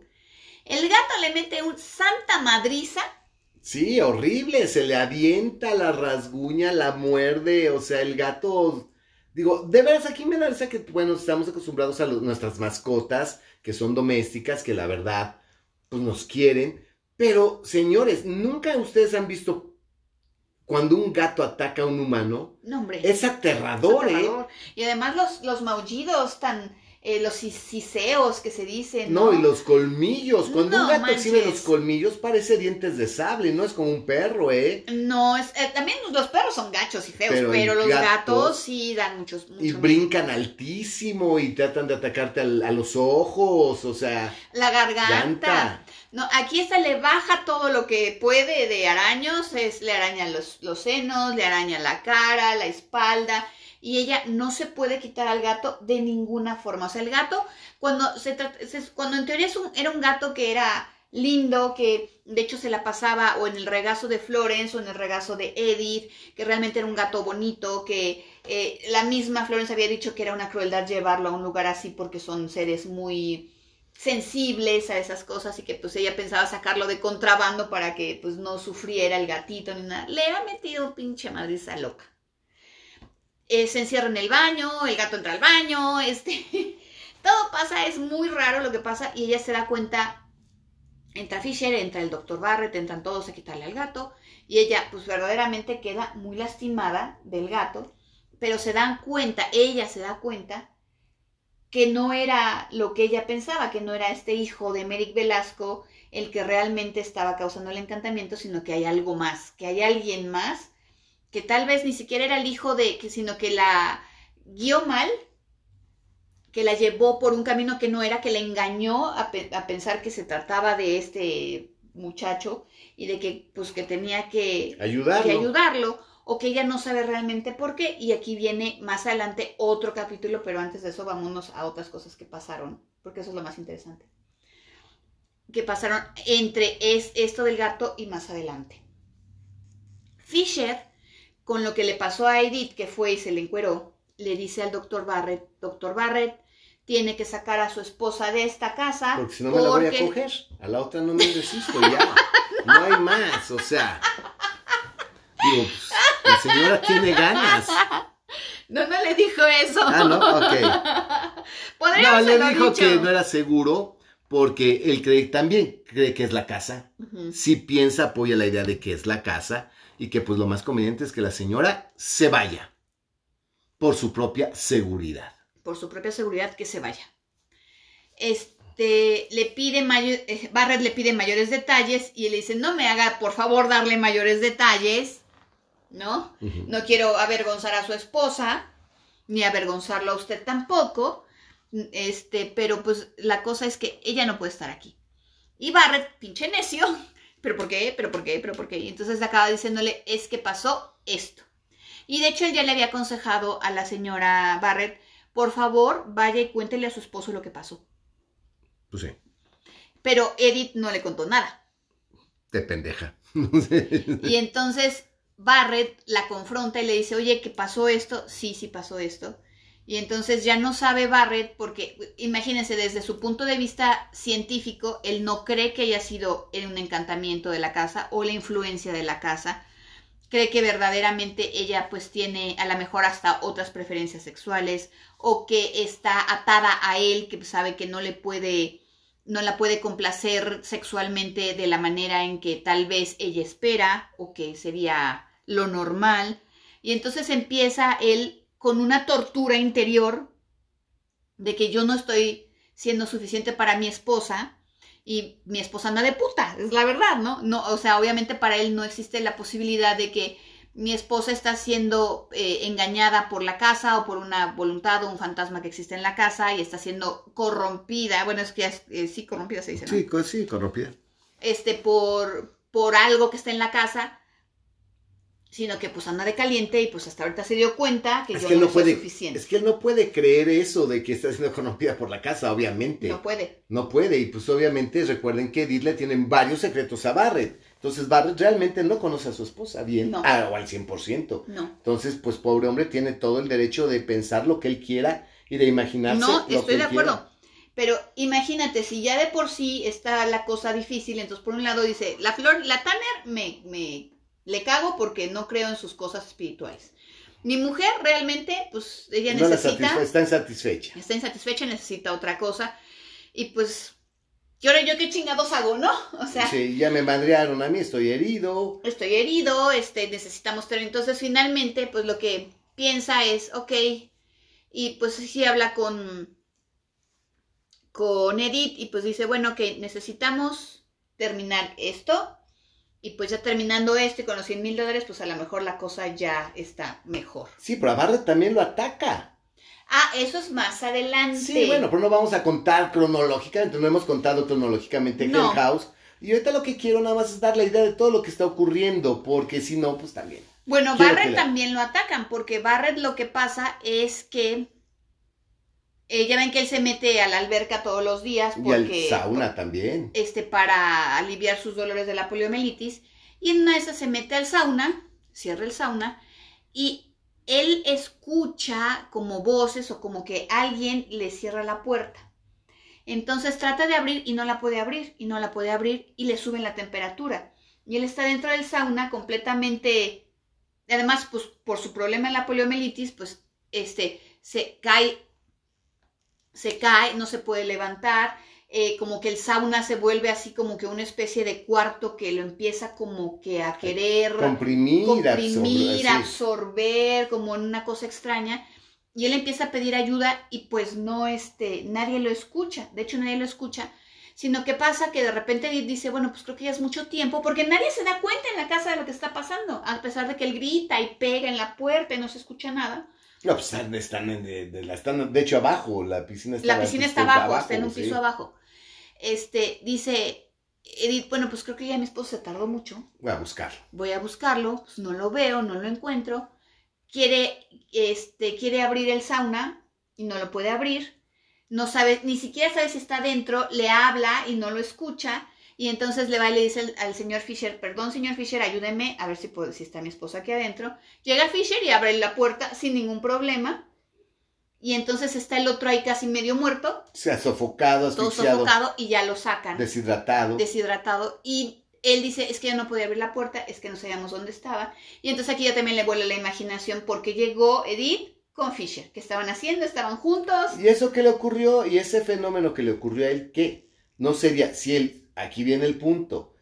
El gato le mete un santa madriza Sí, horrible, se le avienta, la rasguña, la muerde, o sea, el gato... Digo, de veras aquí me da risa que, bueno, estamos acostumbrados a nuestras mascotas, que son domésticas, que la verdad, pues nos quieren, pero, señores, ¿nunca ustedes han visto cuando un gato ataca a un humano? No, hombre. Es aterrador, ¿eh? aterrador. Y además los, los maullidos tan, eh, los sis- siseos que se dicen. No, No, y los colmillos. Cuando No un gato exhibe los colmillos, parece dientes de sable, no es como un perro, ¿eh? No, es, eh, también los perros son gachos y feos, Pero los gato- gatos sí dan muchos. Y miedo. brincan altísimo y tratan de atacarte al- a los ojos, o sea, La garganta. No, aquí esta le baja todo lo que puede de araños, es, le araña los, los senos, le araña la cara, la espalda, y ella no se puede quitar al gato de ninguna forma. O sea, el gato, cuando, se, se- cuando en teoría es un- era un gato que era lindo, que de hecho se la pasaba o en el regazo de Florence o en el regazo de Edith, que realmente era un gato bonito, que eh, la misma Florence había dicho que era una crueldad llevarlo a un lugar así porque son seres muy sensibles a esas cosas y que pues ella pensaba sacarlo de contrabando para que pues no sufriera el gatito ni nada. Le ha metido pinche madriza loca. Eh, se encierra en el baño, el gato entra al baño, este... Todo pasa, es muy raro lo que pasa y ella se da cuenta, entra Fisher, entra el doctor Barrett, entran todos a quitarle al gato y ella pues verdaderamente queda muy lastimada del gato, pero se dan cuenta, ella se da cuenta que no era lo que ella pensaba, que no era este hijo de Merrick Velasco el que realmente estaba causando el encantamiento, sino que hay algo más, que hay alguien más, que tal vez ni siquiera era el hijo de, que, sino que la guió mal, que la llevó por un camino que no era, que la engañó a, pe- a pensar que se trataba de este muchacho y de que pues que tenía que Ayudarlo. que ayudarlo o que ella no sabe realmente por qué. Y aquí viene más adelante otro capítulo, pero antes de eso vámonos a otras cosas que pasaron, porque eso es lo más interesante. Que pasaron entre es, esto del gato y más adelante. Fisher, con lo que le pasó a Edith, que fue y se le encueró, le dice al doctor Barrett, doctor Barrett, tiene que sacar a su esposa de esta casa. Porque si no me la voy a coger. A la otra no me resisto ya. No hay más, o sea. Digo, la señora tiene ganas. No, no le dijo eso. Ah, no, ok. No, le dijo dicho. que no era seguro porque él cree también cree que es la casa. Ujú. Sí piensa, apoya la idea de que es la casa y que pues lo más conveniente es que la señora se vaya por su propia seguridad. por su propia seguridad que se vaya. Este le pide mayo- eh, Barrett le pide mayores detalles y él le dice, no me haga por favor darle mayores detalles, ¿no? No quiero avergonzar a su esposa, ni avergonzarlo a usted tampoco. Este, pero pues la cosa es que ella no puede estar aquí. Y Barrett, pinche necio, pero ¿por qué? ¿Pero por qué? ¿Pero por qué? Y entonces acaba diciéndole, es que pasó esto. Y de hecho él ya le había aconsejado a la señora Barrett, por favor, vaya y cuéntele a su esposo lo que pasó. Pues sí, Pero Edith no le contó nada. de pendeja. Y entonces Barrett la confronta y le dice, oye, ¿qué pasó esto? Sí, sí pasó esto. Y entonces ya no sabe Barrett porque, imagínense, desde su punto de vista científico, él no cree que haya sido un encantamiento de la casa o la influencia de la casa. Cree que verdaderamente ella pues tiene a lo mejor hasta otras preferencias sexuales o que está atada a él, que sabe que no le puede, no la puede complacer sexualmente de la manera en que tal vez ella espera o que sería lo normal. Y entonces empieza él con una tortura interior de que yo no estoy siendo suficiente para mi esposa y mi esposa anda de puta, es la verdad, ¿no? No, o sea, obviamente para él no existe la posibilidad de que mi esposa está siendo eh, engañada por la casa o por una voluntad o un fantasma que existe en la casa y está siendo corrompida, bueno, es que es- eh, sí, corrompida se dice, ¿no? Sí, sí, corrompida. este, por, por algo que está en la casa, sino que pues anda de caliente y pues hasta ahorita se dio cuenta que Es yo que no, no soy puede, suficiente. es que él no puede creer eso de que está siendo corrompida por la casa, obviamente. No puede. No puede, y pues obviamente recuerden que Edith le tienen varios secretos a Barrett. Entonces Barrett realmente no conoce a su esposa bien, No. ah, o al 100%. No. Entonces, pues pobre hombre tiene todo el derecho de pensar lo que él quiera y de imaginarse No, lo que estoy él de acuerdo. quiera. Pero imagínate, si ya de por sí está la cosa difícil, entonces por un lado dice, la flor, la Tanner me, me le cago porque no creo en sus cosas espirituales. Mi mujer realmente, pues ella No necesita, está insatisfecha. está insatisfecha, necesita otra cosa. Y pues, ¿y ahora yo qué chingados hago, no? O sea, Sí, ya me madrearon a mí, estoy herido. estoy herido, este, necesitamos tener. Entonces, finalmente, pues lo que piensa es, ok, y pues sí habla con, con Edith y pues dice, bueno, que necesitamos terminar esto. Y pues ya terminando esto y con los 100 mil dólares, pues a lo mejor la cosa ya está mejor. Sí, pero a Barrett también lo ataca. Ah, eso es más adelante. Sí, bueno, pero no vamos a contar cronológicamente, no hemos contado cronológicamente No. Hell House. Y ahorita lo que quiero nada más es dar la idea de todo lo que está ocurriendo, porque si no, pues también. Bueno, Quiero Barrett la- también lo atacan, porque Barrett lo que pasa es que eh, ya ven que él se mete a la alberca todos los días Y porque al sauna también. este para aliviar sus dolores de la poliomielitis y en una de esas se mete al sauna, cierra el sauna y él escucha como voces o como que alguien le cierra la puerta. Entonces trata de abrir y no la puede abrir y no la puede abrir y le suben la temperatura. Y él está dentro del sauna completamente, además pues por su problema en la poliomielitis, pues este se cae, se cae, no se puede levantar, eh, como que el sauna se vuelve así como que una especie de cuarto que lo empieza como que a querer Comprimir, comprimir, absorber, como en una cosa extraña. Y él empieza a pedir ayuda y pues no, este, nadie lo escucha. De hecho, nadie lo escucha. Sino que pasa que de repente dice, bueno, pues creo que ya es mucho tiempo, porque nadie se da cuenta en la casa de lo que está pasando, a pesar de que él grita y pega en la puerta y no se escucha nada. No, pues están, están en- de, de- la- están, de hecho, abajo, la piscina está La piscina está abajo, está en un sí. piso abajo. Este, dice Edith, bueno, pues creo que ya mi esposo se tardó mucho. Voy a buscarlo. voy a buscarlo, pues no lo veo, no lo encuentro. Quiere, este, quiere abrir el sauna y no lo puede abrir. No sabe, ni siquiera sabe si está dentro, le habla y no lo escucha. Y entonces le va y le dice al, al señor Fisher, perdón señor Fisher, ayúdeme a ver si, puedo, si está mi esposa aquí adentro. Llega Fisher y abre la puerta sin ningún problema. Y entonces está el otro ahí casi medio muerto, Se ha sofocado, todo sofocado y ya lo sacan deshidratado. deshidratado y él dice, es que ya no podía abrir la puerta, es que no sabíamos dónde estaba. Y entonces aquí ya también le vuela la imaginación porque llegó Edith con Fisher, que estaban haciendo, estaban juntos. ¿Y eso qué le ocurrió? ¿Y ese fenómeno que le ocurrió a él qué? no sería, si él, aquí viene el punto,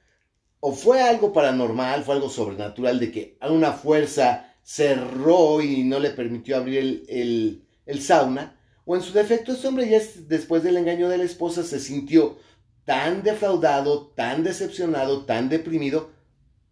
o fue algo paranormal, fue algo sobrenatural de que a una fuerza cerró y no le permitió abrir el, el, sauna, o en su defecto este hombre ya después del engaño de la esposa se sintió tan defraudado, tan decepcionado, tan deprimido,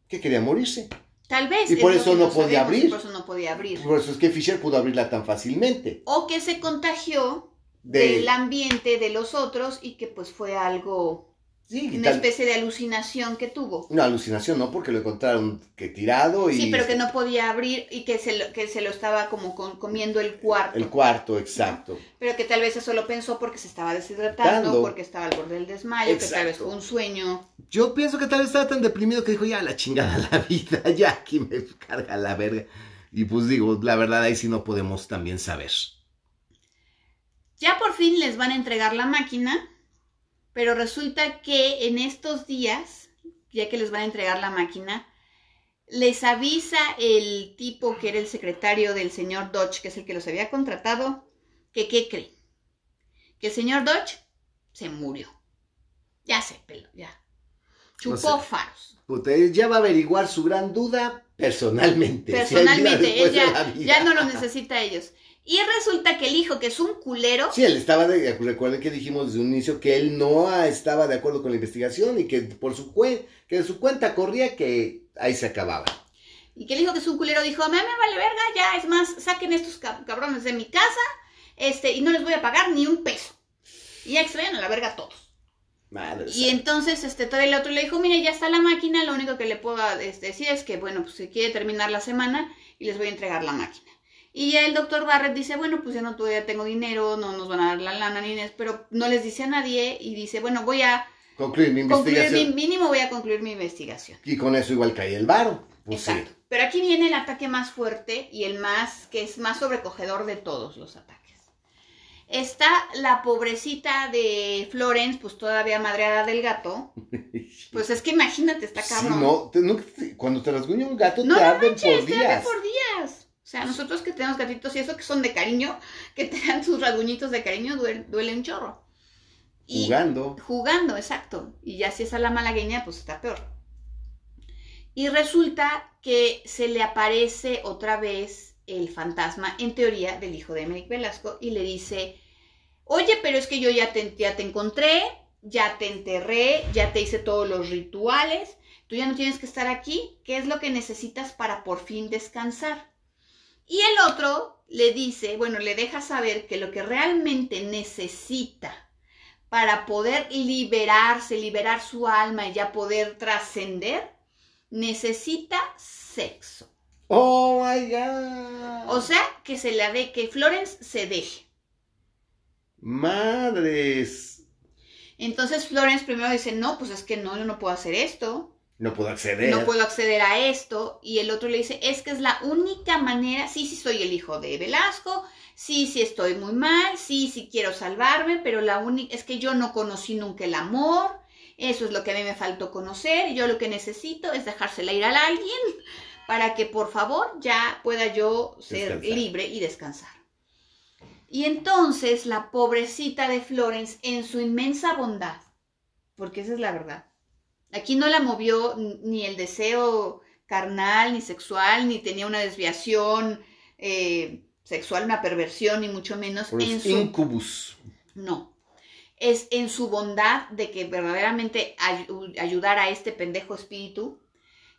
que quería morirse. Tal vez. Y por eso no podía abrir. Por eso no podía abrir. Por eso es que Fisher pudo abrirla tan fácilmente. O que se contagió del ambiente de los otros y que pues fue algo una especie de alucinación que tuvo. Una alucinación, ¿no? Porque lo encontraron que tirado y... Sí, pero que no podía abrir y que se lo, que se lo estaba como comiendo el cuarto. El cuarto, exacto. Pero que tal vez eso lo pensó porque se estaba deshidratando, porque estaba al borde del desmayo, que tal vez fue un sueño. Yo pienso que tal vez estaba tan deprimido que dijo, ya la chingada la vida, ya aquí me carga la verga. Y pues digo, la verdad ahí sí no podemos también saber. Ya por fin les van a entregar la máquina pero resulta que en estos días, ya que les van a entregar la máquina, les avisa el tipo que era el secretario del señor Dodge, que es el que los había contratado, que qué creen. Que el señor Dodge se murió. Ya se peló, ya. Chupó faros. ya va a averiguar su gran duda personalmente. Personalmente, él ya, ya no lo necesita ellos. Y resulta que el hijo, que es un culero. Sí, él estaba de. Recuerden que dijimos desde un inicio que él no estaba de acuerdo con la investigación y que por su, que su cuenta corría que ahí se acababa. Y que el hijo, que es un culero, dijo: Me, me vale verga, ya, es más, saquen estos cabrones de mi casa este y no les voy a pagar ni un peso. Y ya que se vayan a la verga todos. Madre y entonces este, todo el otro le dijo: Mire, ya está la máquina, lo único que le puedo este, decir es que, bueno, pues se quiere terminar la semana y les voy a entregar la máquina. Y ya el doctor Barrett dice, bueno, pues ya no todavía tengo dinero, no nos van a dar la lana ni nada, pero no les dice a nadie y dice, bueno, voy a concluir mi investigación. mínimo voy a concluir mi investigación. Y con eso igual cae el varo. Pues Exacto. Pero aquí viene el ataque más fuerte y el más, que es más sobrecogedor de todos los ataques. Está la pobrecita de Florence, pues todavía madreada del gato. Pues es que imagínate, está cabrón. Sí, no, cuando te rasguña un gato te arden por días. por días. O sea, nosotros que tenemos gatitos y eso que son de cariño, que te dan sus rasguñitos de cariño, duele, un chorro. jugando. Jugando, exacto. Y ya si es a la malagueña, pues está peor. Y resulta que se le aparece otra vez el fantasma, en teoría, del hijo de Emerick Velasco y le dice, oye, pero es que yo ya te, ya te encontré, ya te enterré, ya te hice todos los rituales, tú ya no tienes que estar aquí, ¿qué es lo que necesitas para por fin descansar? Y el otro le dice, bueno, le deja saber que lo que realmente necesita para poder liberarse, liberar su alma y ya poder trascender, necesita sexo. Oh my God. O sea, que se la de, que Florence se deje. Madres. Entonces Florence primero dice, no, pues es que no, yo no puedo hacer esto. No puedo acceder. No puedo acceder a esto. Y el otro le dice, es que es la única manera, sí, sí soy el hijo de Velasco, sí, sí estoy muy mal, sí, sí quiero salvarme, pero la única, es que yo no conocí nunca el amor, eso es lo que a mí me faltó conocer, y yo lo que necesito es dejársela ir a alguien para que por favor ya pueda yo ser libre y descansar. Y entonces la pobrecita de Florence, en su inmensa bondad, porque esa es la verdad, Aquí no la movió ni el deseo carnal, ni sexual, ni tenía una desviación eh, sexual, una perversión, ni mucho menos. en su incubus. No. Es en su bondad de que verdaderamente ayudara a este pendejo espíritu.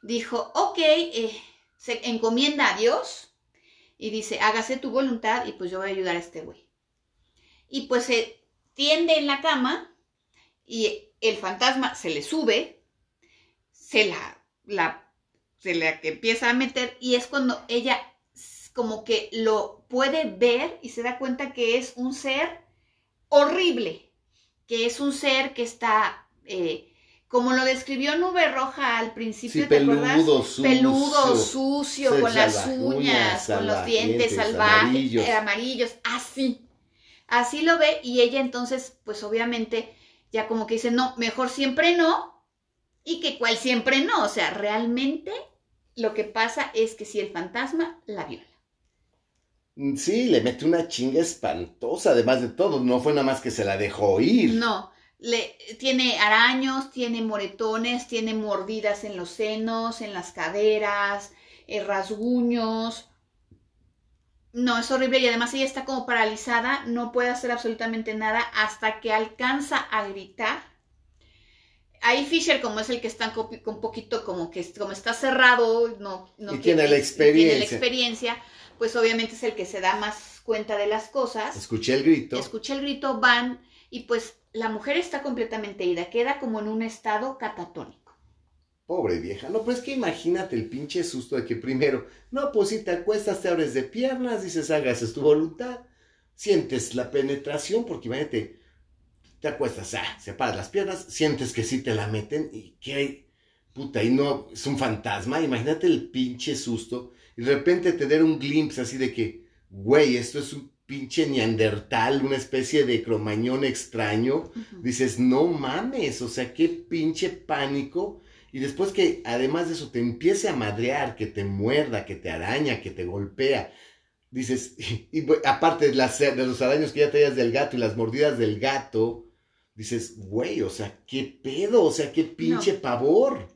Dijo, ok, eh, se encomienda a Dios y dice, hágase tu voluntad y pues yo voy a ayudar a este güey. Y pues se tiende en la cama y el fantasma se le sube se la, la, se la que empieza a meter y es cuando ella como que lo puede ver y se da cuenta que es un ser horrible, que es un ser que está, eh, como lo describió Nube Roja al principio, ¿te peludo, Sucio, peludo, sucio, con las uñas, con los dientes salvajes, amarillos, así. Así lo ve y ella entonces, pues obviamente, ya como que dice, no, mejor siempre no, y que cual siempre no, o sea, realmente lo que pasa es que si el fantasma la viola. Mm, sí, le mete una chinga espantosa, además de todo, no fue nada más que se la dejó ir. No, le, tiene araños, tiene moretones, tiene mordidas en los senos, en las caderas, eh, rasguños. No, es horrible y además ella está como paralizada, no puede hacer absolutamente nada hasta que alcanza a gritar. Ahí Fisher, como es el que está un poquito como que como está cerrado, no, no tiene, la experiencia. tiene la experiencia, pues obviamente es el que se da más cuenta de las cosas. Escuché el grito. Escuché el grito, van y pues la mujer está completamente ida, queda como en un estado catatónico. Pobre vieja, no, pues que imagínate el pinche susto de que primero, no, pues si te acuestas, te abres de piernas, dices, hagas tu voluntad, sientes la penetración, porque imagínate, te acuestas, ah, separas las piernas, sientes que sí te la meten y que hay, puta, y no, es un fantasma, imagínate el pinche susto, y de repente te den un glimpse así de que, güey, esto es un pinche neandertal, una especie de cromañón extraño, dices, no mames, o sea, qué pinche pánico, y después que además de eso te empiece a madrear, que te muerda, que te araña, que te golpea, dices, y, aparte de, las, de los araños que ya traías del gato y las mordidas del gato, dices, güey, o sea, qué pedo, o sea, qué pinche pavor.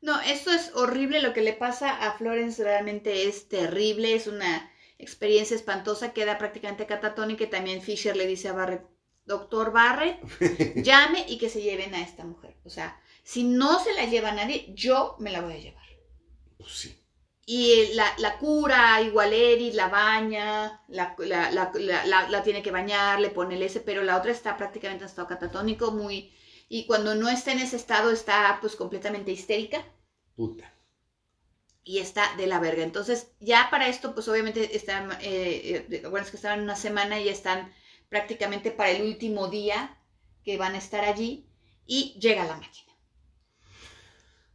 No, esto es horrible, lo que le pasa a Florence realmente es terrible, es una experiencia espantosa, queda prácticamente catatónica y también Fisher le dice a Barrett, doctor Barrett, llame y que se lleven a esta mujer. O sea, si no se la lleva nadie, yo me la voy a llevar. Pues sí. Y la, la cura, igual Eddie, la baña, la, la, tiene que bañar, le pone el ese, pero la otra está prácticamente en estado catatónico, muy... Y cuando no está en ese estado está pues completamente histérica. Puta. Y está de la verga. Entonces, ya para esto, pues obviamente están, eh, eh, bueno, es que estaban una semana y ya están prácticamente para el último día que van a estar allí y llega la máquina.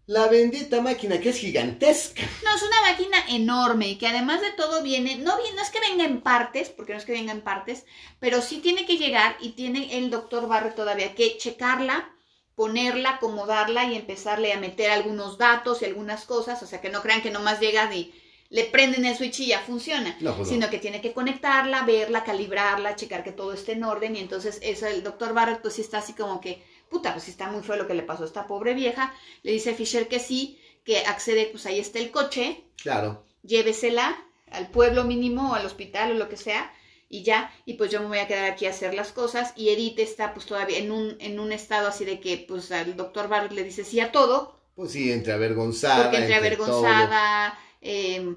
La bendita máquina que es gigantesca. No, es una máquina enorme y que además de todo viene, no, no es que venga en partes, porque no es que venga en partes, pero sí tiene que llegar y tiene el doctor Barre todavía que checarla, ponerla, acomodarla y empezarle a meter algunos datos y algunas cosas, o sea que no crean que nomás llega y le prenden el switch y ya funciona, pues sino que tiene que conectarla, verla, calibrarla, checar que todo esté en orden. Y entonces eso el doctor Barrett pues sí está así como que puta, pues está muy feo lo que le pasó a esta pobre vieja. Le dice Fisher que sí, que accede, pues ahí está el coche. Claro. Llévesela al pueblo mínimo o al hospital o lo que sea y ya, y pues yo me voy a quedar aquí a hacer las cosas y Edith está pues todavía en un, en un estado así de que pues al doctor Barrett le dice sí a todo. Pues sí, entre avergonzada. Porque entre, avergonzada, em,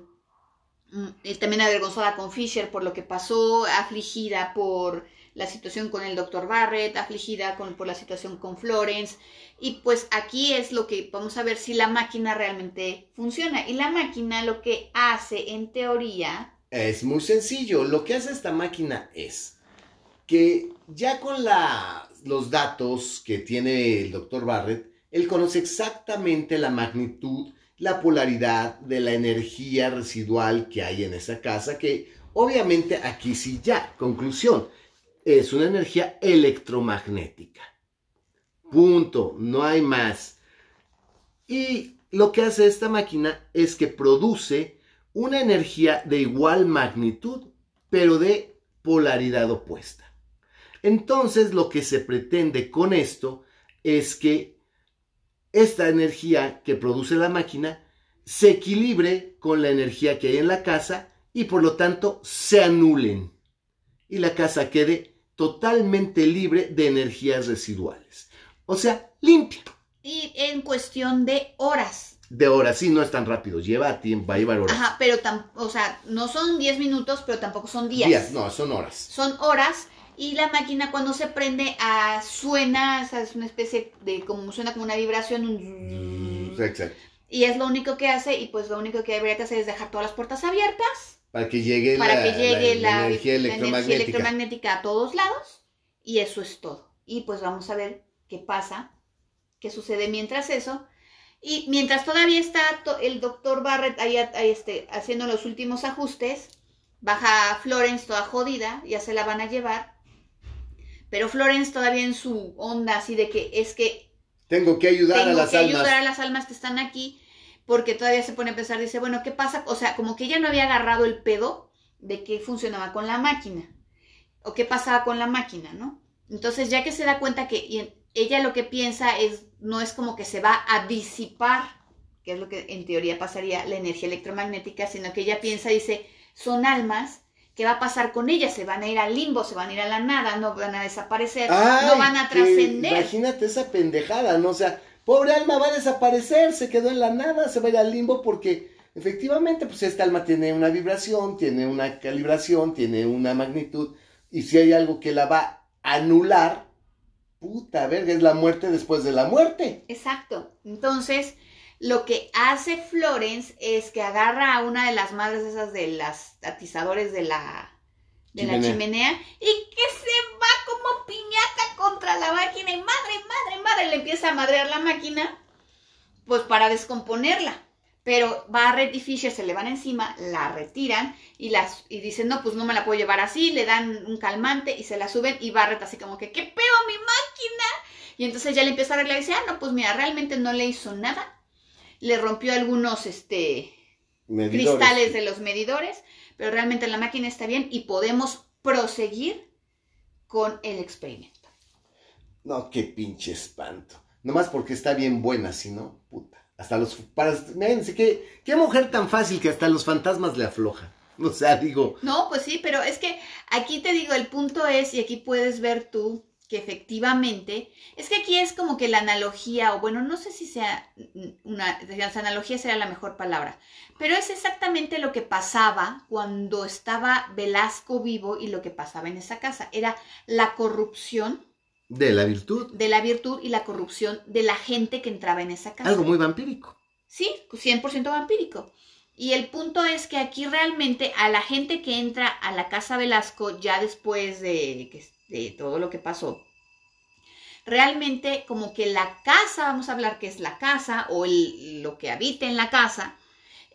mm, también avergonzada con Fisher por lo que pasó, afligida por la situación con el doctor Barrett, afligida con, por la situación con Florence. Y pues aquí es lo que vamos a ver si la máquina realmente funciona. Y la máquina lo que hace en teoría... Es muy sencillo. Lo que hace esta máquina es que ya con la, los datos que tiene el doctor Barrett, él conoce exactamente la magnitud, la polaridad de la energía residual que hay en esa casa, que obviamente aquí sí ya, conclusión, es una energía electromagnética. Punto, no hay más. Y lo que hace esta máquina es que produce una energía de igual magnitud, pero de polaridad opuesta. Entonces lo que se pretende con esto es que esta energía que produce la máquina se equilibre con la energía que hay en la casa y por lo tanto se anulen y la casa quede totalmente libre de energías residuales. O sea, limpia. Y en cuestión de horas. De horas, sí, no es tan rápido, lleva tiempo, va a llevar horas. Ajá, pero, o sea, no son 10 minutos, pero tampoco son días. Días, no, son horas. Son horas y la máquina cuando se prende a, ah, suena, o sea, es una especie de, como suena como una vibración, un... Exacto. Y es lo único que hace y pues lo único que debería hacer es dejar todas las puertas abiertas para que llegue, la, que llegue la, energía electromagnética. a todos lados y eso es todo. Y pues vamos a ver qué pasa, qué sucede mientras eso. Y mientras todavía está el doctor Barrett ahí, este, haciendo los últimos ajustes, baja Florence toda jodida, ya se la van a llevar. Pero Florence todavía en su onda así de que es que... Tengo que ayudar a las que ayudar a las almas que están aquí porque todavía se pone a pensar, dice, bueno, ¿qué pasa? O sea, como que ella no había agarrado el pedo de qué funcionaba con la máquina, o qué pasaba con la máquina, ¿no? Entonces, ya que se da cuenta que ella lo que piensa es, no es como que se va a disipar, que es lo que en teoría pasaría la energía electromagnética, sino que ella piensa, dice, son almas ¿qué va a pasar con ellas? Se van a ir al limbo, se van a ir a la nada, no van a desaparecer, no van a trascender. Imagínate esa pendejada, ¿no? O sea, pobre alma va a desaparecer, se quedó en la nada, se va al limbo porque efectivamente, pues esta alma tiene una vibración, tiene una calibración, tiene una magnitud, y si hay algo que la va a anular, puta verga, es la muerte después de la muerte. Exacto. Entonces, lo que hace Florence es que agarra a una de las madres esas de las atizadores de la, de chimenea. la chimenea y que se va como piñata contra la máquina y madre, madre, madre, le empieza a madrear la máquina, pues para descomponerla. Pero Barrett y Fisher se le van encima, la retiran y, las, y dicen, no, pues no me la puedo llevar así, le dan un calmante y se la suben y Barrett así como que, ¿qué pedo mi máquina? Y entonces ya le empieza a arreglar y dice, ah, no, pues mira, realmente no le hizo nada, le rompió algunos este, cristales de los medidores, pero realmente la máquina está bien y podemos proseguir con el experimento. No, qué pinche espanto. Nomás porque está bien buena, si no, puta. Hasta los... Para, qué, qué mujer tan fácil que hasta los fantasmas le afloja. O sea, digo... No, pues sí, pero es que aquí te digo, el punto es, y aquí puedes ver tú, que efectivamente, es que aquí es como que la analogía, o bueno, no sé si sea una, la analogía será la mejor palabra, pero es exactamente lo que pasaba cuando estaba Velasco vivo y lo que pasaba en esa casa. Era la corrupción. De la virtud. De la virtud y la corrupción de la gente que entraba en esa casa. Algo muy vampírico. Sí, 100% vampírico. Y el punto es que aquí realmente a la gente que entra a la casa Velasco ya después de que de todo lo que pasó. Realmente como que la casa, vamos a hablar que es la casa o lo que habita en la casa,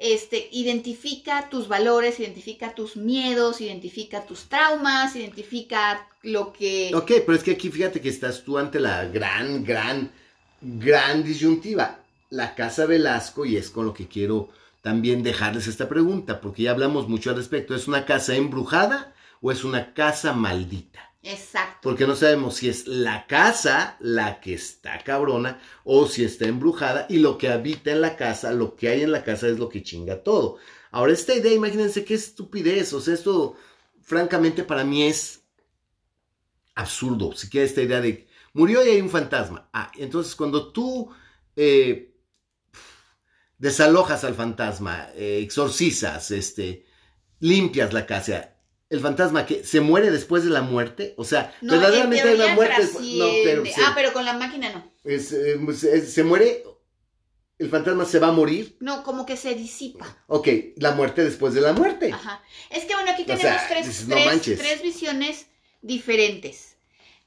este, identifica tus valores, identifica tus miedos, identifica tus traumas, identifica lo que... Ok, pero es que aquí fíjate que estás tú ante la gran, gran, gran disyuntiva. La casa Velasco, y es con lo que quiero también dejarles esta pregunta, porque ya hablamos mucho al respecto, ¿es una casa embrujada o es una casa maldita? Exacto. Porque no sabemos si es la casa la que está cabrona o si está embrujada y lo que habita en la casa, lo que hay en la casa es lo que chinga todo. Ahora, esta idea, imagínense qué estupidez, o sea, esto francamente para mí es absurdo, si quieres esta idea de murió y hay un fantasma. Ah, entonces cuando tú eh, desalojas al fantasma, eh, exorcizas, este, limpias la casa, el fantasma que se muere después de la muerte, o sea, verdaderamente hay una muerte. No, pero, ah, pero con la máquina no. Eh, pues, se muere, el fantasma se va a morir. No, como que se disipa. Ok, la muerte después de la muerte. Ajá. Es que bueno, aquí tenemos tres, tres visiones diferentes.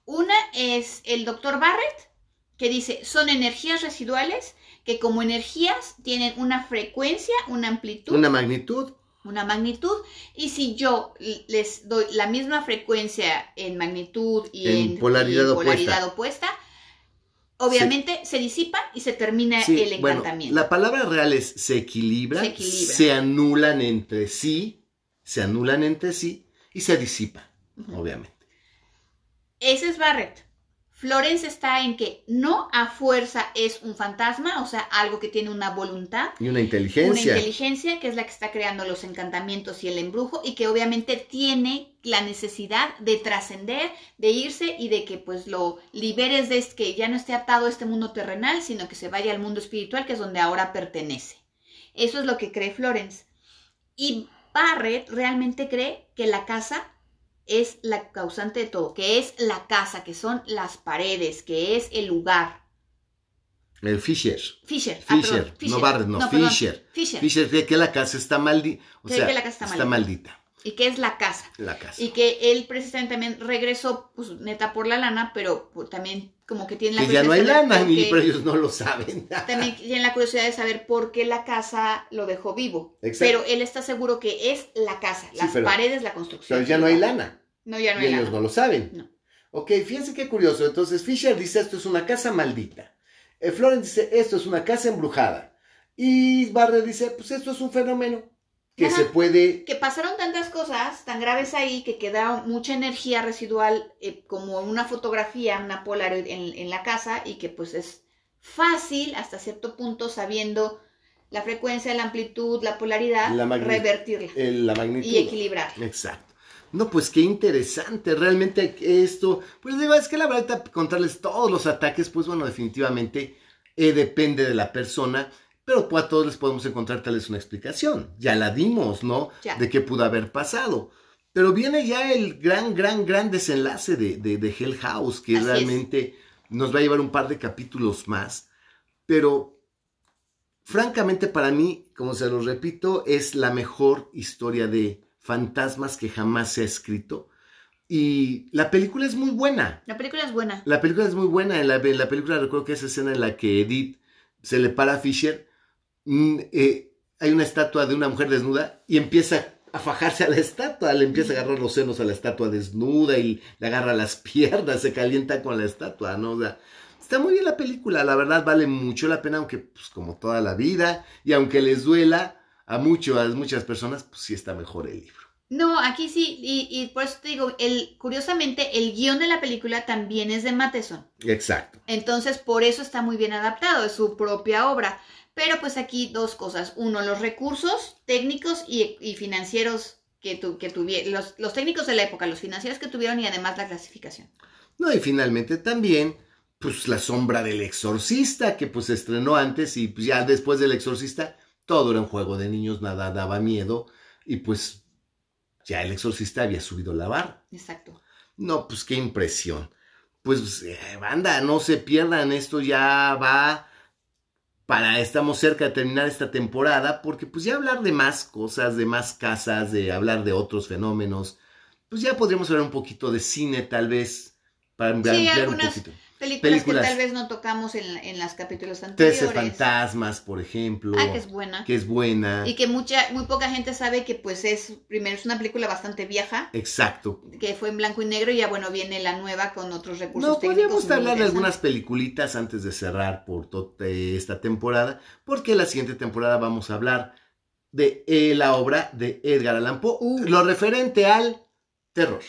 Una es el doctor Barrett, que dice, son energías residuales que como energías tienen una frecuencia, una amplitud. Una magnitud una magnitud y si yo les doy la misma frecuencia en magnitud y en, polaridad, opuesta. obviamente se disipa y se termina el encantamiento. la palabra real es se equilibra, se, anulan entre sí, se anulan entre sí y se disipa, obviamente. Ese es Barrett. Florence está en que no a fuerza es un fantasma, o sea, algo que tiene una voluntad. Y una inteligencia. Una inteligencia que es la que está creando los encantamientos y el embrujo y que obviamente tiene la necesidad de trascender, de irse y de que pues lo liberes de este, que ya no esté atado a este mundo terrenal, sino que se vaya al mundo espiritual, que es donde ahora pertenece. Eso es lo que cree Florence. Y Barrett realmente cree que la casa es la causante de todo, que es la casa, que son las paredes, que es el lugar. El Fisher. Fisher. Fisher. Ah, No Barrett, no, Fisher. Fisher. Fisher cree que la casa está maldita. O sea, que la casa está, maldita. Y que es la casa. La casa. Y que él precisamente también regresó, pues neta por la lana, pero pues, también como que tiene la que ya no hay lana, pero ellos no lo saben. también tienen la curiosidad de saber por qué la casa lo dejó vivo. Pero él está seguro que es la casa, las paredes, la construcción. Pero ya no hay lana. No, ya no hay y ellos no lo saben. No. Ok, fíjense qué curioso. Entonces Fisher dice esto es una casa maldita. Eh, Florence dice esto es una casa embrujada. Y Barrett dice, pues esto es un fenómeno. Que Ajá. se puede... que pasaron tantas cosas tan graves ahí que queda mucha energía residual eh, como una fotografía, una Polaroid en, en la casa y que pues es fácil hasta cierto punto sabiendo la frecuencia, la amplitud, la polaridad, La revertirla el- la magnitud. y equilibrar. Exacto. No, pues qué interesante, realmente esto, pues digo, es que la verdad, contarles todos los ataques, pues bueno, definitivamente eh, depende de la persona, pero pues, a todos les podemos encontrar tal vez una explicación. Ya la dimos, ¿no? Ya. De qué pudo haber pasado. Pero viene ya el gran, gran, gran desenlace de, de, de Hell House, que Así es. realmente nos va a llevar un par de capítulos más. Pero, francamente, para mí, como se los repito, es la mejor historia de fantasmas que jamás se ha escrito. Y la película es muy buena. La película es buena. La película es muy buena. En la, en la película recuerdo que esa escena en la que Edith se le para a Fisher, eh, hay una estatua de una mujer desnuda y empieza a fajarse a la estatua, le empieza a agarrar los senos a la estatua desnuda y le agarra las piernas, se calienta con la estatua, ¿no? O sea, está muy bien la película, la verdad vale mucho la pena, aunque pues como toda la vida, y aunque les duela a, mucho, a muchas personas, pues sí está mejor el libro. No, aquí sí, y, y por eso te digo, el, curiosamente, el guion de la película también es de Matheson. Exacto. Entonces, por eso está muy bien adaptado, es su propia obra. Pero pues aquí dos cosas. Uno, los recursos técnicos y, y financieros que, tu, que tuvieron, los, los técnicos de la época, los financieros que tuvieron y además la clasificación. No, y finalmente también, pues la sombra del exorcista, que pues se estrenó antes y pues, ya después del exorcista, todo era un juego de niños, nada daba miedo, y pues ya el exorcista había subido la barra. Exacto. No, pues qué impresión. Pues, eh, banda, no se pierdan, esto ya va para, estamos cerca de terminar esta temporada, porque pues ya hablar de más cosas, de más casas, de hablar de otros fenómenos, pues ya podríamos hablar un poquito de cine tal vez, para ampliar un poquito. Películas, Películas. que tal vez no tocamos en, en los capítulos Trece anteriores. fantasmas, por ejemplo, Ah, que es buena. que es buena. Y que mucha, muy poca gente sabe que pues es, primero es una película bastante vieja, Exacto. que fue en blanco y negro y ya bueno, viene la nueva con otros recursos No, técnicos. podríamos hablar de algunas peliculitas antes de cerrar por toda esta temporada, porque la siguiente temporada vamos a hablar de eh, la obra de Edgar Allan Poe, Uh. lo referente al terror.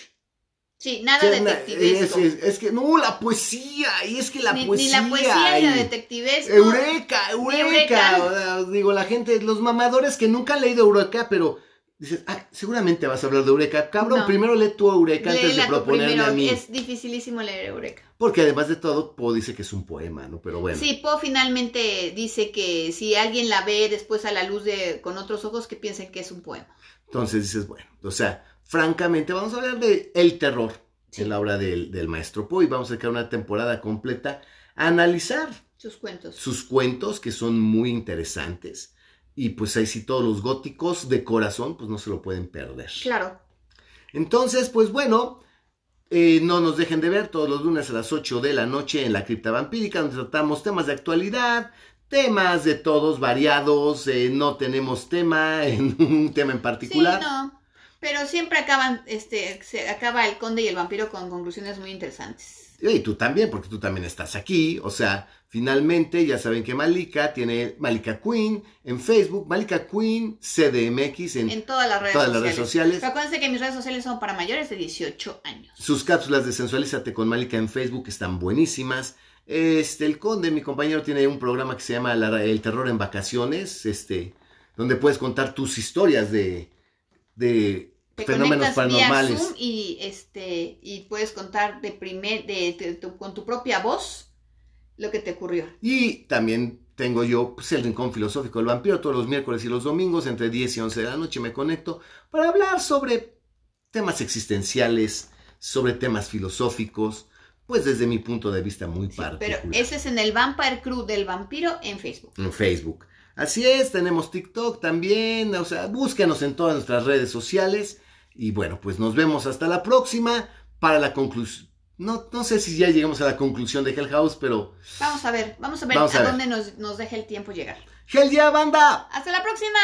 Sí, nada Que detectivesco. Es, es- es que no, la poesía, y es que la ni, poesía. ni la poesía ni la detectivesco. Eureka, Eureka. Digo, la gente, los mamadores que nunca han leído Eureka, pero dices, ah, seguramente vas a hablar de Eureka. Cabrón, No. primero lee tu Eureka antes de proponerme primero, a mí. Es dificilísimo leer Eureka. Porque además de todo, Poe dice que es un poema, ¿no? Pero bueno. Sí, Poe finalmente dice que si alguien la ve después a la luz de con otros ojos, que piensen que es un poema. Entonces dices, bueno, o sea, francamente, vamos a hablar de el terror Sí. en la obra del, del maestro Poe y vamos a sacar una temporada completa a analizar Sus cuentos. sus cuentos que son muy interesantes. Y pues ahí sí todos los góticos de corazón, pues no se lo pueden perder. Claro. Entonces, pues bueno, eh, no nos dejen de ver todos los lunes a las 8 de la noche en la Cripta Vampírica, donde tratamos temas de actualidad, temas de todos variados, eh, no tenemos tema en un tema en particular. Sí, no. Pero siempre acaban, este, se acaba el conde y el vampiro con conclusiones muy interesantes. Y tú también, porque tú también estás aquí. O sea, finalmente ya saben que Malika tiene Malika Queen en Facebook, Malika Queen CDMX en, En todas las redes todas las sociales. redes sociales. Pero acuérdense que mis redes sociales son para mayores de 18 años. Sus cápsulas de Sensualízate con Malika en Facebook están buenísimas. Este, el Conde, mi compañero, tiene un programa que se llama La- El Terror en Vacaciones, este, donde puedes contar tus historias de, de Te fenómenos vía paranormales. Zoom y este y puedes contar de primer de, con tu propia voz lo que te ocurrió. Y también tengo yo pues, el Rincón Filosófico del Vampiro todos los miércoles y los domingos entre 10 y 11 de la noche me conecto para hablar sobre temas existenciales, sobre temas filosóficos, pues desde mi punto de vista muy Sí, particular. pero ese es en el Vampire Crew del vampiro en Facebook. En Facebook. Así es, tenemos TikTok también, o sea, búsquenos en todas nuestras redes sociales y bueno, pues nos vemos hasta la próxima para la conclusión. No, no sé si ya llegamos a la conclusión de Hell House, pero Vamos a ver, vamos a ver Vamos a a, ver. dónde nos, nos deja el tiempo llegar. ¡Hell ya, banda! ¡Hasta la próxima!